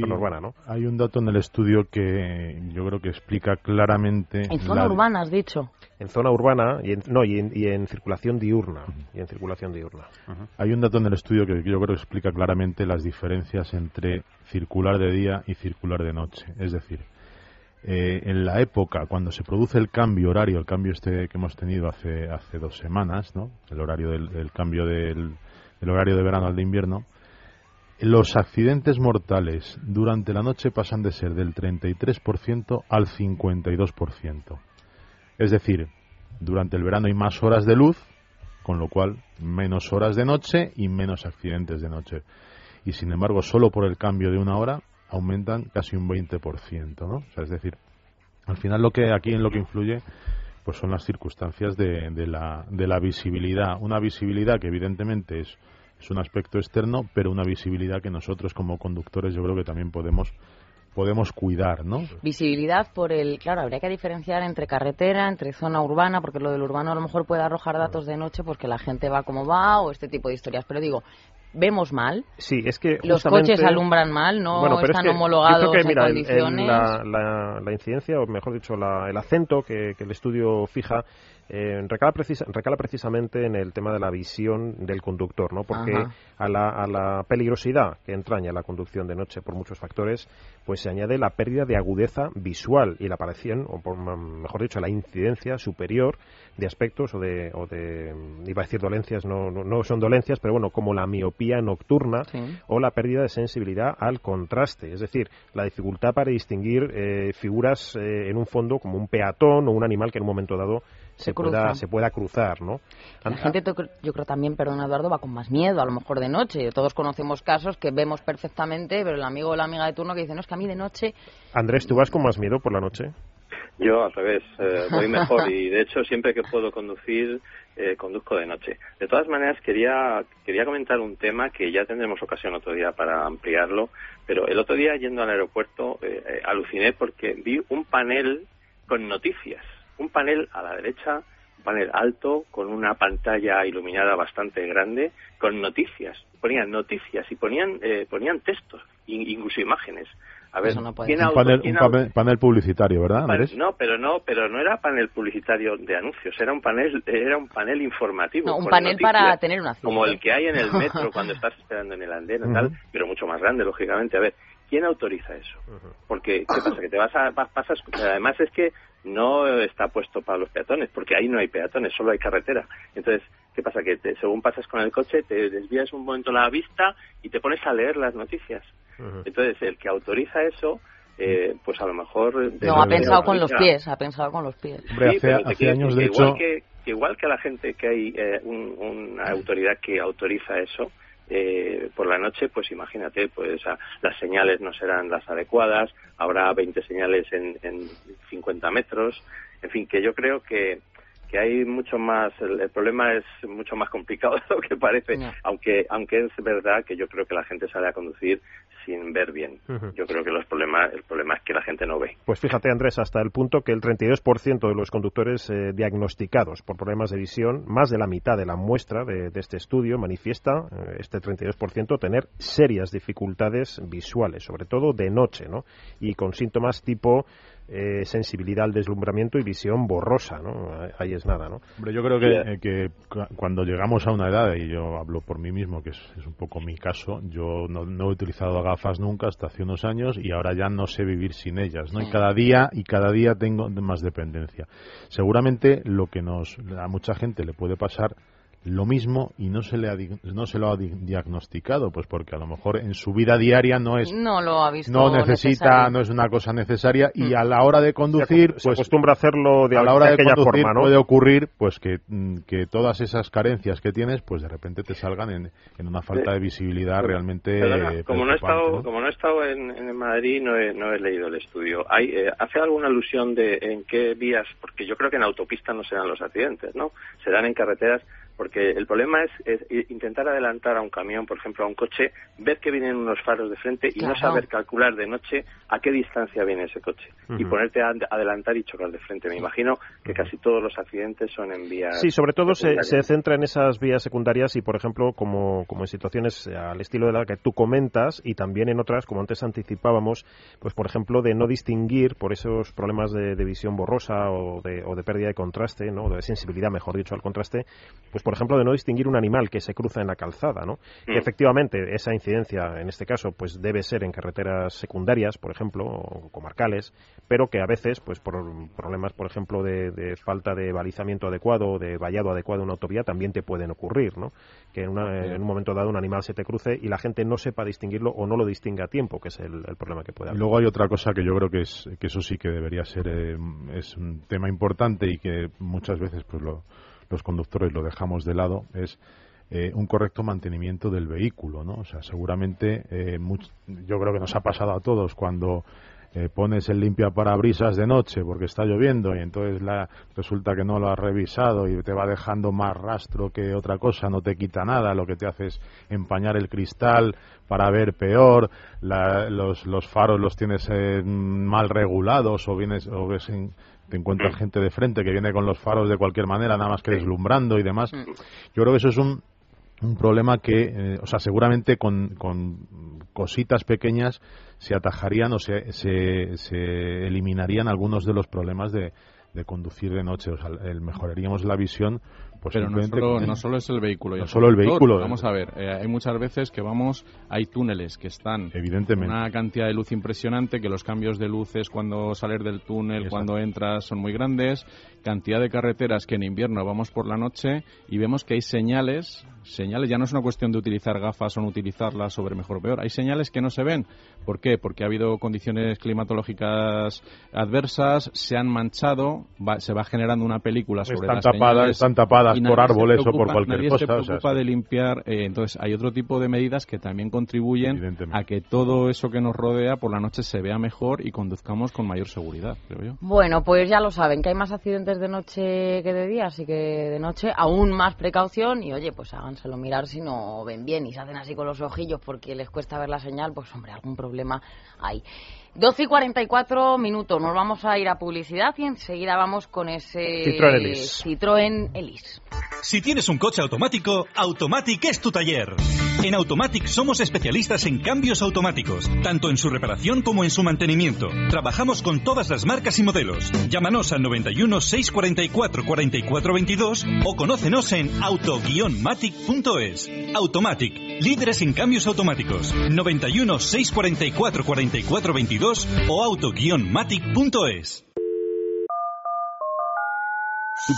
urbana, ¿no? Hay un dato en el estudio que yo creo que explica claramente... En zona urbana, has dicho. En zona urbana y en, no, y en, circulación diurna. Y en circulación diurna. Hay un dato en el estudio que yo creo que explica claramente las diferencias entre circular de día y circular de noche. Es decir, eh, en la época cuando se produce el cambio horario, el cambio este que hemos tenido hace, hace dos semanas, ¿no? el horario del cambio del, horario de verano al de invierno, los accidentes mortales durante la noche pasan de ser del 33% al 52%. Es decir, durante el verano hay más horas de luz, con lo cual menos horas de noche y menos accidentes de noche. Y sin embargo, solo por el cambio de una hora aumentan casi un 20%, ¿no? O sea, es decir, al final lo que aquí en lo que influye pues son las circunstancias de, la visibilidad. Una visibilidad que evidentemente es, es un aspecto externo, pero una visibilidad que nosotros como conductores yo creo que también podemos podemos cuidar, ¿no? Visibilidad por el, claro, habría que diferenciar entre carretera, entre zona urbana, porque lo del urbano a lo mejor puede arrojar datos de noche, pues que la gente va como va o este tipo de historias. Pero digo, vemos mal. Sí, es que los coches alumbran mal, no están homologados en condiciones. la, la, incidencia, o mejor dicho, el acento que, el estudio fija eh, recala, recala, precisamente en el tema de la visión del conductor, ¿no? Porque a la, a la, peligrosidad que entraña la conducción de noche por muchos factores, pues se añade la pérdida de agudeza visual y la aparición, o por, mejor dicho, la incidencia superior de aspectos o de, o de iba a decir dolencias, no, no, son dolencias, pero bueno, como la miopía nocturna o la pérdida de sensibilidad al contraste, es decir, la dificultad para distinguir eh, figuras eh, en un fondo como un peatón o un animal que en un momento dado se, pueda, se pueda cruzar, ¿no? La gente, yo creo también, perdón Eduardo, va con más miedo, a lo mejor de noche. Todos conocemos casos que vemos perfectamente, pero el amigo o la amiga de turno que dice, no, es que a mí de noche... Andrés, ¿tú vas con más miedo por la noche? Yo al revés, eh, voy mejor y de hecho siempre que puedo conducir eh, conduzco de noche. De todas maneras quería quería comentar un tema que ya tendremos ocasión otro día para ampliarlo, pero el otro día yendo al aeropuerto eh, aluciné porque vi un panel con noticias un panel a la derecha, un panel alto, con una pantalla iluminada bastante grande, con noticias. Ponían noticias y ponían, eh, ponían textos, incluso imágenes. A ver, un, panel, publicitario, ¿verdad? no, pero no, pero no era panel publicitario de anuncios, era un panel, era un panel informativo. un panel para tener una Como el que hay en el metro cuando estás esperando en el andén tal, pero mucho más grande, lógicamente. A ver, ¿quién autoriza eso? Porque, ¿qué pasa? Que te vas a, pasas, además es que no está puesto para los peatones, porque ahí no hay peatones, solo hay carretera. Entonces, ¿qué pasa? Que según pasas con el coche, te desvías un momento la vista y te pones a leer las noticias. Entonces, el que autoriza eso, eh, pues a lo mejor... No, ha pensado con los pies, ha pensado con los pies. hace, años, de hecho... Igual que, igual que a la gente que hay eh, una autoridad que autoriza eso, eh, por la noche, pues imagínate, pues las señales no serán las adecuadas, habrá 20 señales en, en 50 metros, en fin, que yo creo que, que hay mucho más, el, problema es mucho más complicado de lo que parece, aunque aunque es verdad que yo creo que la gente sale a conducir sin ver bien. Yo creo que los problemas, el problema es que la gente no ve. Pues fíjate, Andrés, hasta el punto que el 32% de los conductores eh, diagnosticados por problemas de visión, más de la mitad de la muestra de, este estudio manifiesta, eh, este 32%, tener serias dificultades visuales, sobre todo de noche, ¿no? Y con síntomas tipo eh, sensibilidad al deslumbramiento y visión borrosa, ¿no? Ahí es nada, ¿no? Hombre, yo creo que, que cuando llegamos a una edad, y yo hablo por mí mismo, que es, un poco mi caso, yo no, he utilizado gafas nunca hasta hace unos años y ahora ya no sé vivir sin ellas, ¿no? Y cada día, y cada día tengo más dependencia. Seguramente lo que nos, a mucha gente le puede pasar lo mismo y no se le ha, no se lo ha diagnosticado pues porque a lo mejor en su vida diaria no es no lo ha visto no necesita no es una cosa necesaria y mm. a la hora de conducir se, pues acostumbra a hacerlo de a la hora de, conducir forma, puede ocurrir pues que, mm, que todas esas carencias que tienes pues de repente te salgan en, en una falta de visibilidad realmente como no he estado como no he estado en, en Madrid no he, no he leído el estudio. Hay eh, hace alguna alusión de en qué vías porque yo creo que en autopista no se dan los accidentes no se dan en carreteras porque el problema es, intentar adelantar a un camión, por ejemplo, a un coche, ver que vienen unos faros de frente y no saber calcular de noche a qué distancia viene ese coche y ponerte a adelantar y chocar de frente. Me imagino que casi todos los accidentes son en vías. Sí, sobre todo se, centra en esas vías secundarias y, por ejemplo, como, como en situaciones al estilo de la que tú comentas y también en otras, como antes anticipábamos, pues por ejemplo, de no distinguir por esos problemas de, visión borrosa o de, o de pérdida de contraste, ¿no? de sensibilidad, mejor dicho, al contraste, pues por ejemplo, de no distinguir un animal que se cruza en la calzada, ¿no? Mm. efectivamente, esa incidencia, en este caso, pues debe ser en carreteras secundarias, por ejemplo, o comarcales, pero que a veces, pues por problemas, por ejemplo, de, falta de balizamiento adecuado, de vallado adecuado en una autovía, también te pueden ocurrir, ¿no? Que en, un momento dado un animal se te cruce y la gente no sepa distinguirlo o no lo distinga a tiempo, que es el, problema que puede haber. Luego hay otra cosa que yo creo que es que eso sí que debería ser eh, es un tema importante y que muchas veces pues lo los conductores lo dejamos de lado, es eh, un correcto mantenimiento del vehículo, ¿no? O sea, seguramente, eh, yo creo que nos ha pasado a todos cuando eh, pones el limpia parabrisas de noche porque está lloviendo y entonces la, resulta que no lo has revisado y te va dejando más rastro que otra cosa, no te quita nada, lo que te hace es empañar el cristal para ver peor, los, los, faros los tienes mal regulados o vienes o ves en, te encuentras gente de frente que viene con los faros de cualquier manera, nada más que deslumbrando y demás. Mm. Yo creo que eso es un, un problema que, eh, o sea, seguramente con, con, cositas pequeñas se atajarían o se, se, se eliminarían algunos de los problemas de, de conducir de noche. O sea, el, mejoraríamos la visión pues Pero no solo, no solo, es el vehículo. No solo el vehículo. Vamos a ver, eh, hay muchas veces que vamos, hay túneles que están Evidentemente. una cantidad de luz impresionante, que los cambios de luces cuando sales del túnel, cuando entras, son muy grandes, cantidad de carreteras que en invierno vamos por la noche y vemos que hay señales, señales, ya no es una cuestión de utilizar gafas o no utilizarlas sobre mejor o peor, hay señales que no se ven. ¿Por qué? Porque ha habido condiciones climatológicas adversas, se han manchado, se va generando una película sobre están las tapadas, señales. Están tapadas por árboles o por cualquier nadie cosa. se preocupa de limpiar. Eh, entonces, hay otro tipo de medidas que también contribuyen a que todo eso que nos rodea por la noche se vea mejor y conduzcamos con mayor seguridad, creo yo. Bueno, pues ya lo saben, que hay más accidentes de noche que de día, así que de noche aún más precaución y, oye, pues háganselo mirar si no ven bien y se hacen así con los ojillos porque les cuesta ver la señal, pues, hombre, algún problema hay. 12 y 44 minutos. Nos vamos a ir a publicidad y enseguida vamos con ese Citroën Elise. Citroën Elise. Si tienes un coche automático, Automatic es tu taller. En Automatic somos especialistas en cambios automáticos, tanto en su reparación como en su mantenimiento. Trabajamos con todas las marcas y modelos. Llámanos al 91 644 44 22 o conócenos en auto-matic.es. Automatic, líderes en cambios automáticos. 91 644 44 22 o auto-matic.es.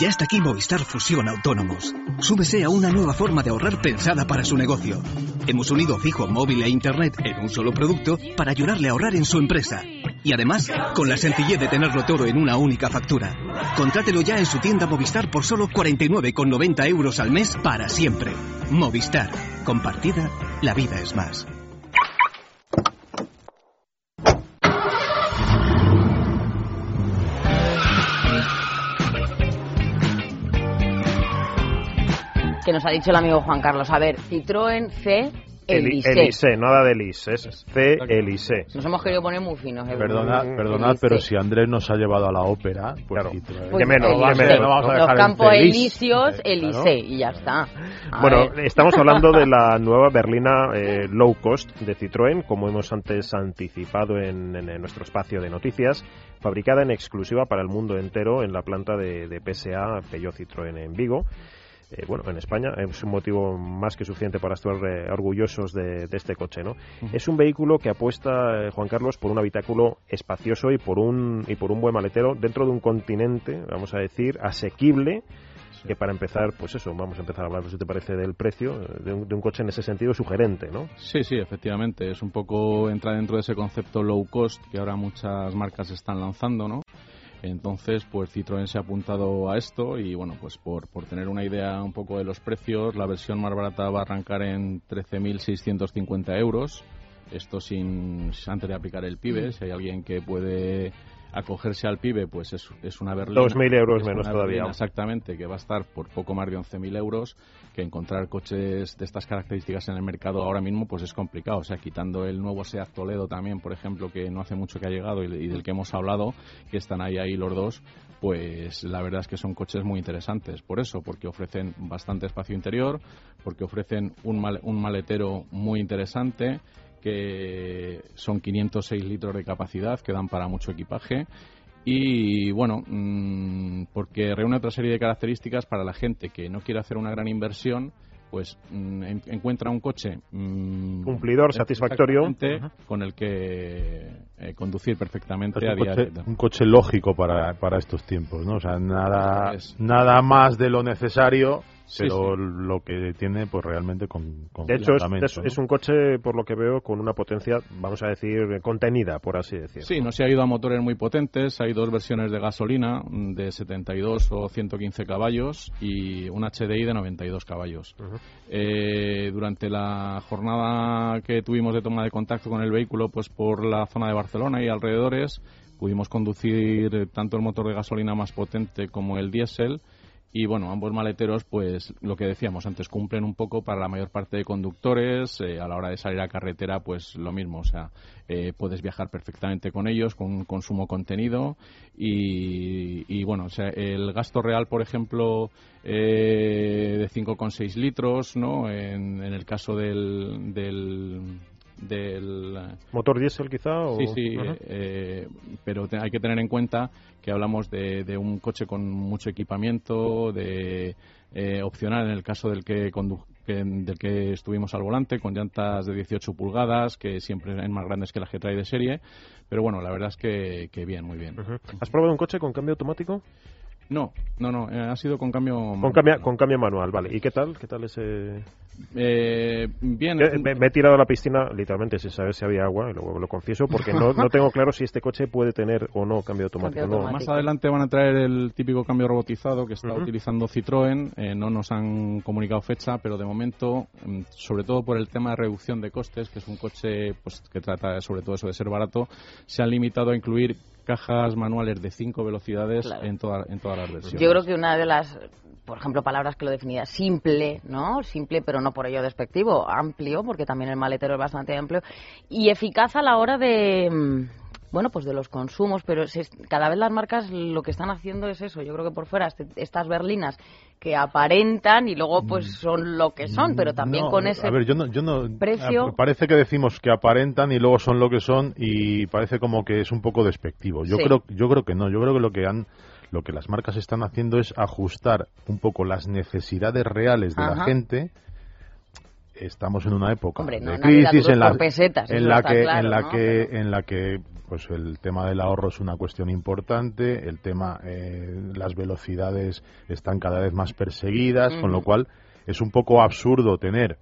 Ya está aquí Movistar Fusión Autónomos. Súbese a una nueva forma de ahorrar pensada para su negocio. Hemos unido fijo, móvil e internet en un solo producto para ayudarle a ahorrar en su empresa. Y además, con la sencillez de tenerlo todo en una única factura. Contrátelo ya en su tienda Movistar por solo 49,90 euros al mes para siempre. Movistar. Compartida, la vida es más. Que nos ha dicho el amigo Juan Carlos. A ver, Citroën C Elise. Elise, nada de Elise, es C. Elise. Nos hemos querido poner muy finos. ¿eh? Perdonad, perdonad pero si Andrés nos ha llevado a la ópera, pues, claro. Citroën. Pues ¿Qué menos? Elise. ¿Qué menos? No vamos a Los dejar campos elíseos, Elise, claro. y ya está. A Bueno, ver. estamos hablando de la nueva berlina eh, low cost de Citroën, como hemos antes anticipado en, en- en nuestro espacio de noticias, fabricada en exclusiva para el mundo entero en la planta de, de PSA Peugeot Citroën en Vigo. Eh, bueno, en España es un motivo más que suficiente para estar eh, orgullosos de, de este coche, ¿no? Es un vehículo que apuesta, eh, Juan Carlos, por un habitáculo espacioso y por un y por un buen maletero dentro de un continente, vamos a decir, asequible que para empezar, pues eso, vamos a empezar a hablar, si te parece, del precio eh, de un, de un coche en ese sentido sugerente, ¿no? Sí, sí, efectivamente. Es un poco entra dentro de ese concepto low cost que ahora muchas marcas están lanzando, ¿no? Entonces, pues Citroën se ha apuntado a esto y bueno, pues por, por tener una idea un poco de los precios, la versión más barata va a arrancar en 13.650 euros. Esto sin antes de aplicar el PIBE. Si hay alguien que puede acogerse al PIBE, pues es, es una berlina. 2.000 euros menos todavía. exactamente, que va a estar por poco más de 11.000 euros, que encontrar coches de estas características en el mercado ahora mismo pues es complicado. O sea, quitando el nuevo SEAT Toledo también, por ejemplo, que no hace mucho que ha llegado y, y del que hemos hablado, que están ahí ahí los dos, pues la verdad es que son coches muy interesantes. Por eso, porque ofrecen bastante espacio interior, porque ofrecen un, mal- un maletero muy interesante, que son 506 litros de capacidad, que dan para mucho equipaje. Y bueno, mm, porque reúne otra serie de características para la gente que no quiere hacer una gran inversión, pues mm, en- encuentra un coche mm, Cumplidor, satisfactorio. exactamente, con el que eh, conducir perfectamente Es a un día coche, un coche lógico para, para estos tiempos, ¿no? O sea, nada, Es- nada más de lo necesario, Sí, pero lo que tiene, pues realmente con, con De hecho, es, un coche, por lo que veo, con una potencia, vamos a decir, contenida, por así decir. Sí, no se ha ido a motores muy potentes. Hay dos versiones de gasolina de 72 o 115 caballos y un HDI de 92 caballos. Eh, durante la jornada que tuvimos de toma de contacto con el vehículo, pues por la zona de Barcelona y alrededores, pudimos conducir tanto el motor de gasolina más potente como el diésel. Y bueno, ambos maleteros, pues lo que decíamos antes, cumplen un poco para la mayor parte de conductores. eh, a la hora de salir a carretera, pues lo mismo. O sea, eh, puedes viajar perfectamente con ellos, con un consumo contenido. Y, y, bueno, o sea, el gasto real, por ejemplo, eh, de 5,6 litros, ¿no? En, en el caso del. del del ¿Motor diésel quizá? O... Sí, sí, eh, pero te- hay que tener en cuenta que hablamos de, de un coche con mucho equipamiento, de eh, opcional en el caso del que, condu- que- del que estuvimos al volante, con llantas de 18 pulgadas, que siempre son más grandes que las que trae de serie. Pero bueno, la verdad es que, que bien, muy bien. ¿Has probado un coche con cambio automático? No, no, no, eh, ha sido con cambio. Con cambio, con cambio manual, vale. ¿Y qué tal? ¿Qué tal ese...? Eh, bien, Que Me, me he tirado a la piscina literalmente sin saber si había agua, y lo, lo confieso, porque no, no tengo claro si este coche puede tener o no cambio automático. Cambio no. automático. Más adelante van a traer el típico cambio robotizado que está Ujú. utilizando Citroën. Eh, no nos han comunicado fecha, pero de momento, mm, sobre todo por el tema de reducción de costes, que es un coche pues, que trata sobre todo eso de ser barato, se han limitado a incluir cajas manuales de cinco velocidades Claro. en, toda- en todas las versiones. Yo creo que una de las, por ejemplo, palabras que lo definía, simple, ¿no? Simple, pero no por ello despectivo, amplio, porque también el maletero es bastante amplio, y eficaz a la hora de, mm, bueno, pues de los consumos, pero se- cada vez las marcas lo que están haciendo es eso. Yo creo que por fuera este- estas berlinas que aparentan y luego pues son lo que son, pero también Mm. No, con ese A ver, yo no, yo no- precio- a- Parece que decimos que aparentan y luego son lo que son y parece como que es un poco despectivo. Yo Sí. creo, yo creo que no. Yo creo que lo que han, lo que las marcas están haciendo es ajustar un poco las necesidades reales de la gente. Estamos en una época Hombre, no de crisis en la, pesetas, en que, claro, en la ¿no? que, Pero- en la que, pues el tema del ahorro es una cuestión importante, el tema, eh, las velocidades están cada vez más perseguidas, con lo cual es un poco absurdo tener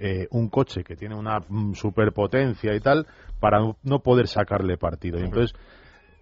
eh, un coche que tiene una mm, superpotencia y tal para no- no poder sacarle partido. Y entonces,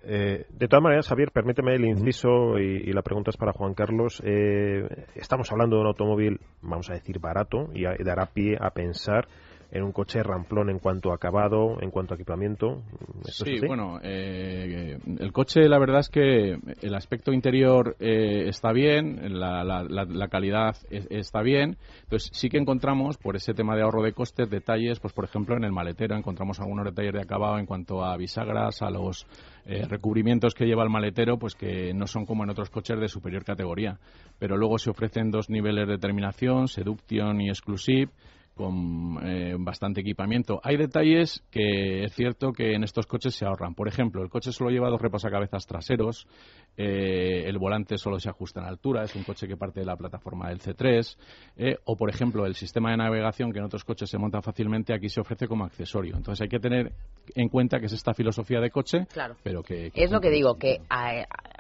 eh, De todas maneras, Javier, permíteme el inciso y, y la pregunta es para Juan Carlos. Eh, estamos hablando de un automóvil, vamos a decir, barato y a- dará pie a pensar en un coche ramplón en cuanto a acabado, en cuanto a equipamiento. sí, bueno, eh, el coche la verdad es que el aspecto interior eh, está bien, la, la, calidad está bien, entonces sí que encontramos por ese tema de ahorro de costes detalles, pues por ejemplo en el maletero encontramos algunos detalles de acabado en cuanto a bisagras, a los eh, recubrimientos que lleva el maletero, pues que no son como en otros coches de superior categoría, pero luego se ofrecen dos niveles de terminación, Seduction y Exclusive, con eh, bastante equipamiento. Hay detalles que es cierto que en estos coches se ahorran. Por ejemplo, el coche solo lleva dos repasacabezas traseros, eh, el volante solo se ajusta en altura, es un coche que parte de la plataforma del C3, eh, o por ejemplo el sistema de navegación que en otros coches se monta fácilmente, aquí se ofrece como accesorio. Entonces hay que tener en cuenta que es esta filosofía de coche, pero que, Es lo que digo, que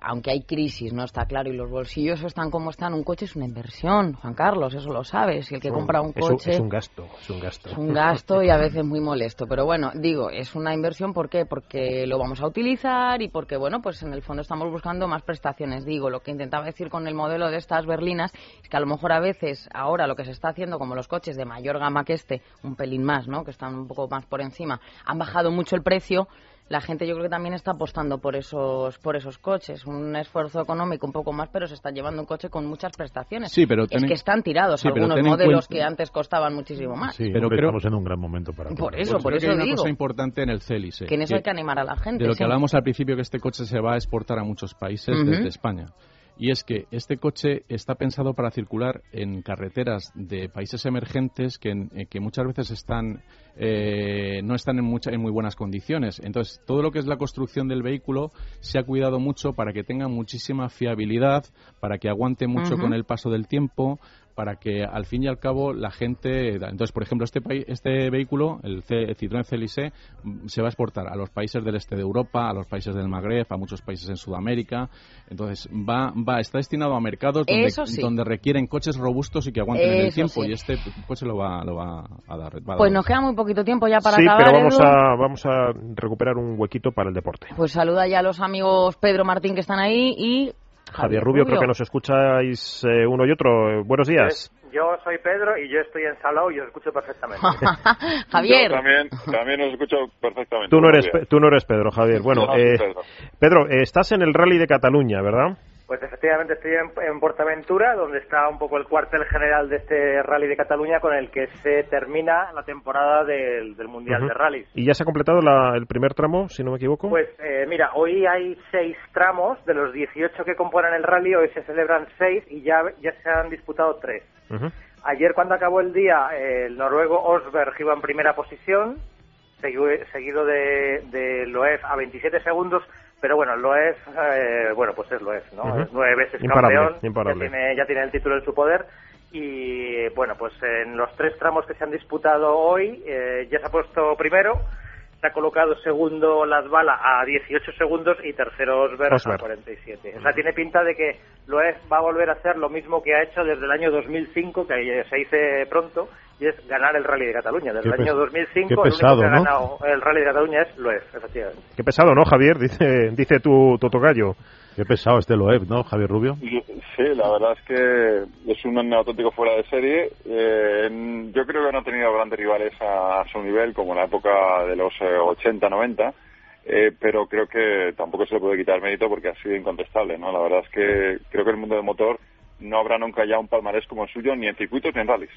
aunque hay crisis, no está claro, y los bolsillos están como están, un coche es una inversión, Juan Carlos, eso lo sabes, y el que compra un coche... Es un gasto es un gasto. un gasto y a veces muy molesto. Pero bueno, digo, es una inversión, ¿por qué? Porque lo vamos a utilizar y porque, bueno, pues en el fondo estamos buscando más prestaciones. Digo, lo que intentaba decir con el modelo de estas berlinas es que a lo mejor a veces ahora lo que se está haciendo, como los coches de mayor gama que este, un pelín más, ¿no? Que están un poco más por encima, han bajado mucho el precio la gente yo creo que también está apostando por esos por esos coches. Un esfuerzo económico un poco más pero se está llevando un coche con muchas prestaciones. Sí pero es que están tirados algunos modelos que antes costaban muchísimo más. Sí pero creo... estamos en un gran momento para por eso por eso hay una cosa importante en el Célice que en eso hay que animar a la gente de lo que hablamos al principio que este coche se va a exportar a muchos países desde España y es que este coche está pensado para circular en carreteras de países emergentes que, eh, que muchas veces están eh, no están en, mucha, en muy buenas condiciones. Entonces, todo lo que es la construcción del vehículo se ha cuidado mucho para que tenga muchísima fiabilidad, para que aguante mucho con el paso del tiempo, para que al fin y al cabo la gente. Entonces, por ejemplo, este, este vehículo, el, Citroën CLC, mm, se va a exportar a los países del este de Europa, a los países del Magreb, a muchos países en Sudamérica. Entonces, va, va está destinado a mercados donde, donde requieren coches robustos y que aguanten en el tiempo. Y este coche lo va, lo va a dar. pues nos queda muy poquito tiempo ya para sí, acabar. pero vamos a, vamos a recuperar un huequito para el deporte. Pues saluda ya a los amigos Pedro Martín que están ahí y Javier Rubio, creo que nos escucháis eh, uno y otro. buenos días. Yo soy Pedro y yo estoy en Salou y os escucho perfectamente. Javier. también, también os escucho perfectamente. Tú no, eres, tú no eres Pedro, Javier. Bueno, eh, Pedro. estás en el Rally de Cataluña, ¿verdad? Pues efectivamente estoy en, Portaventura, donde está un poco el cuartel general de este Rally de Cataluña con el que se termina la temporada del, Mundial de Rallys. ¿Y ya se ha completado el primer tramo, si no me equivoco? Pues eh, mira, hoy hay seis tramos, de los 18 que componen el rally, hoy se celebran seis y ya, ya se han disputado tres. Ayer cuando acabó el día, el noruego Osberg iba en primera posición, seguido de, de Loef a 27 segundos, pero bueno, lo es, eh, bueno, pues es lo es, ¿no? Es nueve veces campeón, ya tiene, ya tiene el título en su poder y bueno, pues en los tres tramos que se han disputado hoy eh, ya se ha puesto primero, ha colocado segundo Las Balas a 18 segundos y tercero Osberg, a 47. O sea, tiene pinta de que lo es, va a volver a hacer lo mismo que ha hecho desde el año 2005, que se dice pronto, y es ganar el Rally de Cataluña. Desde el año 2005 pesado, el único que ha ganado el Rally de Cataluña es Loeb, efectivamente. Qué pesado, ¿no, Javier? Dice, dice tu, tu tocayo. Qué pesado este Loeb, ¿no, Javier Rubio? Sí, la verdad es que es un auténtico fuera de serie. Eh, yo creo que no ha tenido grandes rivales a, su nivel, como en la época de los 80, eh, 90. Eh, pero creo que tampoco se le puede quitar mérito porque ha sido incontestable, ¿no? La verdad es que creo que el mundo del motor no habrá nunca ya un palmarés como el suyo, ni en circuitos ni en rallies.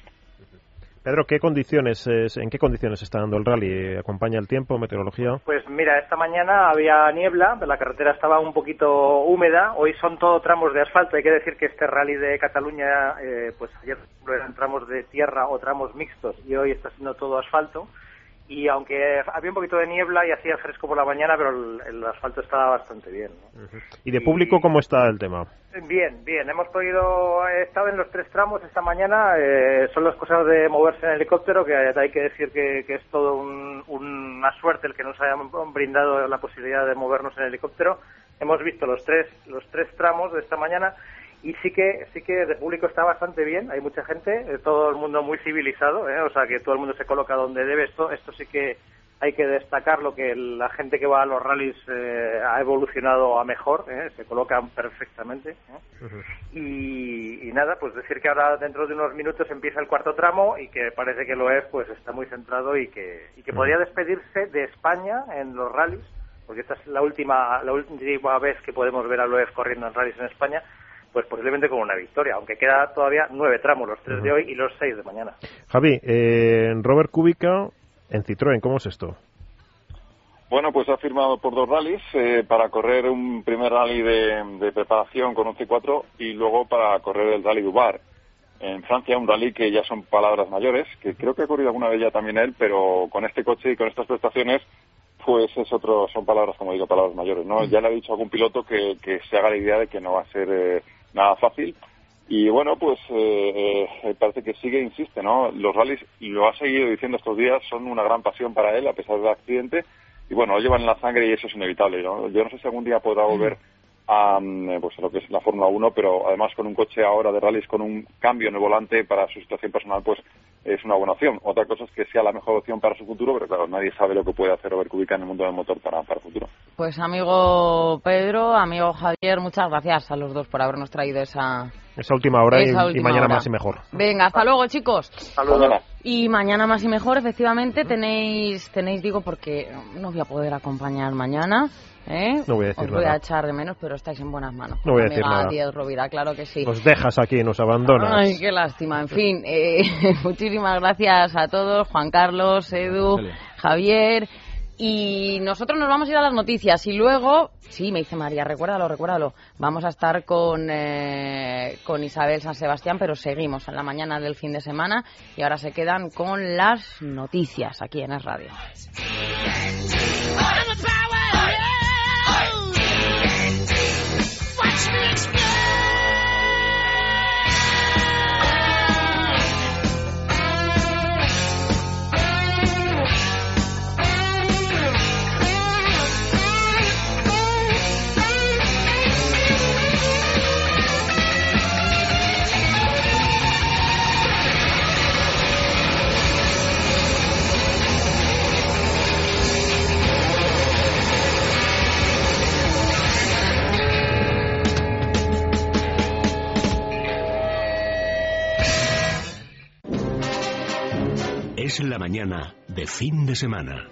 Pedro, ¿qué condiciones, ¿en qué condiciones está dando el rally? ¿Acompaña el tiempo, meteorología? Pues mira, esta mañana había niebla, la carretera estaba un poquito húmeda, hoy son todo tramos de asfalto, hay que decir que este rally de Cataluña, eh, pues ayer eran tramos de tierra o tramos mixtos y hoy está siendo todo asfalto y aunque había un poquito de niebla y hacía fresco por la mañana, pero el, asfalto estaba bastante bien. ¿Y de público cómo está el tema? Bien, bien. Hemos podido, he estado en los tres tramos esta mañana. Eh, son las cosas de moverse en helicóptero, que hay que decir que, es todo una suerte el que nos hayan brindado la posibilidad de movernos en helicóptero. Hemos visto los tres, los tres tramos de esta mañana y sí que sí que el público está bastante bien hay mucha gente eh, todo el mundo muy civilizado ¿eh? o sea que todo el mundo se coloca donde debe esto esto sí que hay que destacar lo que la gente que va a los rallies eh, ha evolucionado a mejor, ¿eh? se colocan perfectamente. y, nada, pues decir que ahora dentro de unos minutos empieza el cuarto tramo y que parece que lo es, pues está muy centrado y que, y que podría despedirse de España en los rallies, porque esta es la última, la última vez que podemos ver a Loef corriendo en rallies en España pues posiblemente con una victoria, aunque queda todavía nueve tramos, los tres de hoy y los seis de mañana. Javi, eh, Robert Kubica en Citroën, ¿cómo es esto? Bueno, pues ha firmado por dos rallies eh, para correr un primer rally de, preparación con un C4 y luego para correr el rally Dubar en Francia, un rally que ya son palabras mayores, que creo que ha corrido alguna vez ya también él, pero con este coche y con estas prestaciones, pues es otro, son palabras, como digo, palabras mayores, ¿no? Ya le ha dicho a algún piloto que, se haga la idea de que no va a ser eh, nada fácil. Y bueno, pues eh, eh, parece que sigue, insiste, ¿no? Los rallies, lo ha seguido diciendo estos días, son una gran pasión para él, a pesar del accidente. Y bueno, lo llevan en la sangre y eso es inevitable, ¿no? Yo no sé si algún día podrá volver a, mm, pues, a lo que es la Fórmula 1, pero además con un coche ahora de rallies con un cambio en el volante para su situación personal, pues es una buena opción. Otra cosa es que sea la mejor opción para su futuro, pero claro, nadie sabe lo que puede hacer Robert Kubica en el mundo del motor para, para el futuro. Pues amigo Pedro, amigo Javier, muchas gracias a los dos por habernos traído esa... Esa última hora y, mañana más y mejor. Venga, hasta luego chicos. Saludos. Y mañana más y mejor, efectivamente, tenéis, tenéis digo, porque no voy a poder acompañar mañana. ¿Eh? No voy a decir Os voy a echar de menos, pero estáis en buenas manos. No voy a decir nada. Rovira, claro que sí. Nos dejas aquí, nos abandonas. Ay, qué lástima. En fin, eh, muchísimas gracias a todos, Juan Carlos, Edu, Javier. Y nosotros nos vamos a ir a las noticias y luego, sí, me dice María, recuérdalo, recuérdalo, vamos a estar con, eh, con Isabel San Sebastián, pero seguimos en la mañana del fin de semana y ahora se quedan con las noticias aquí en Es Radio. Es la mañana de fin de semana.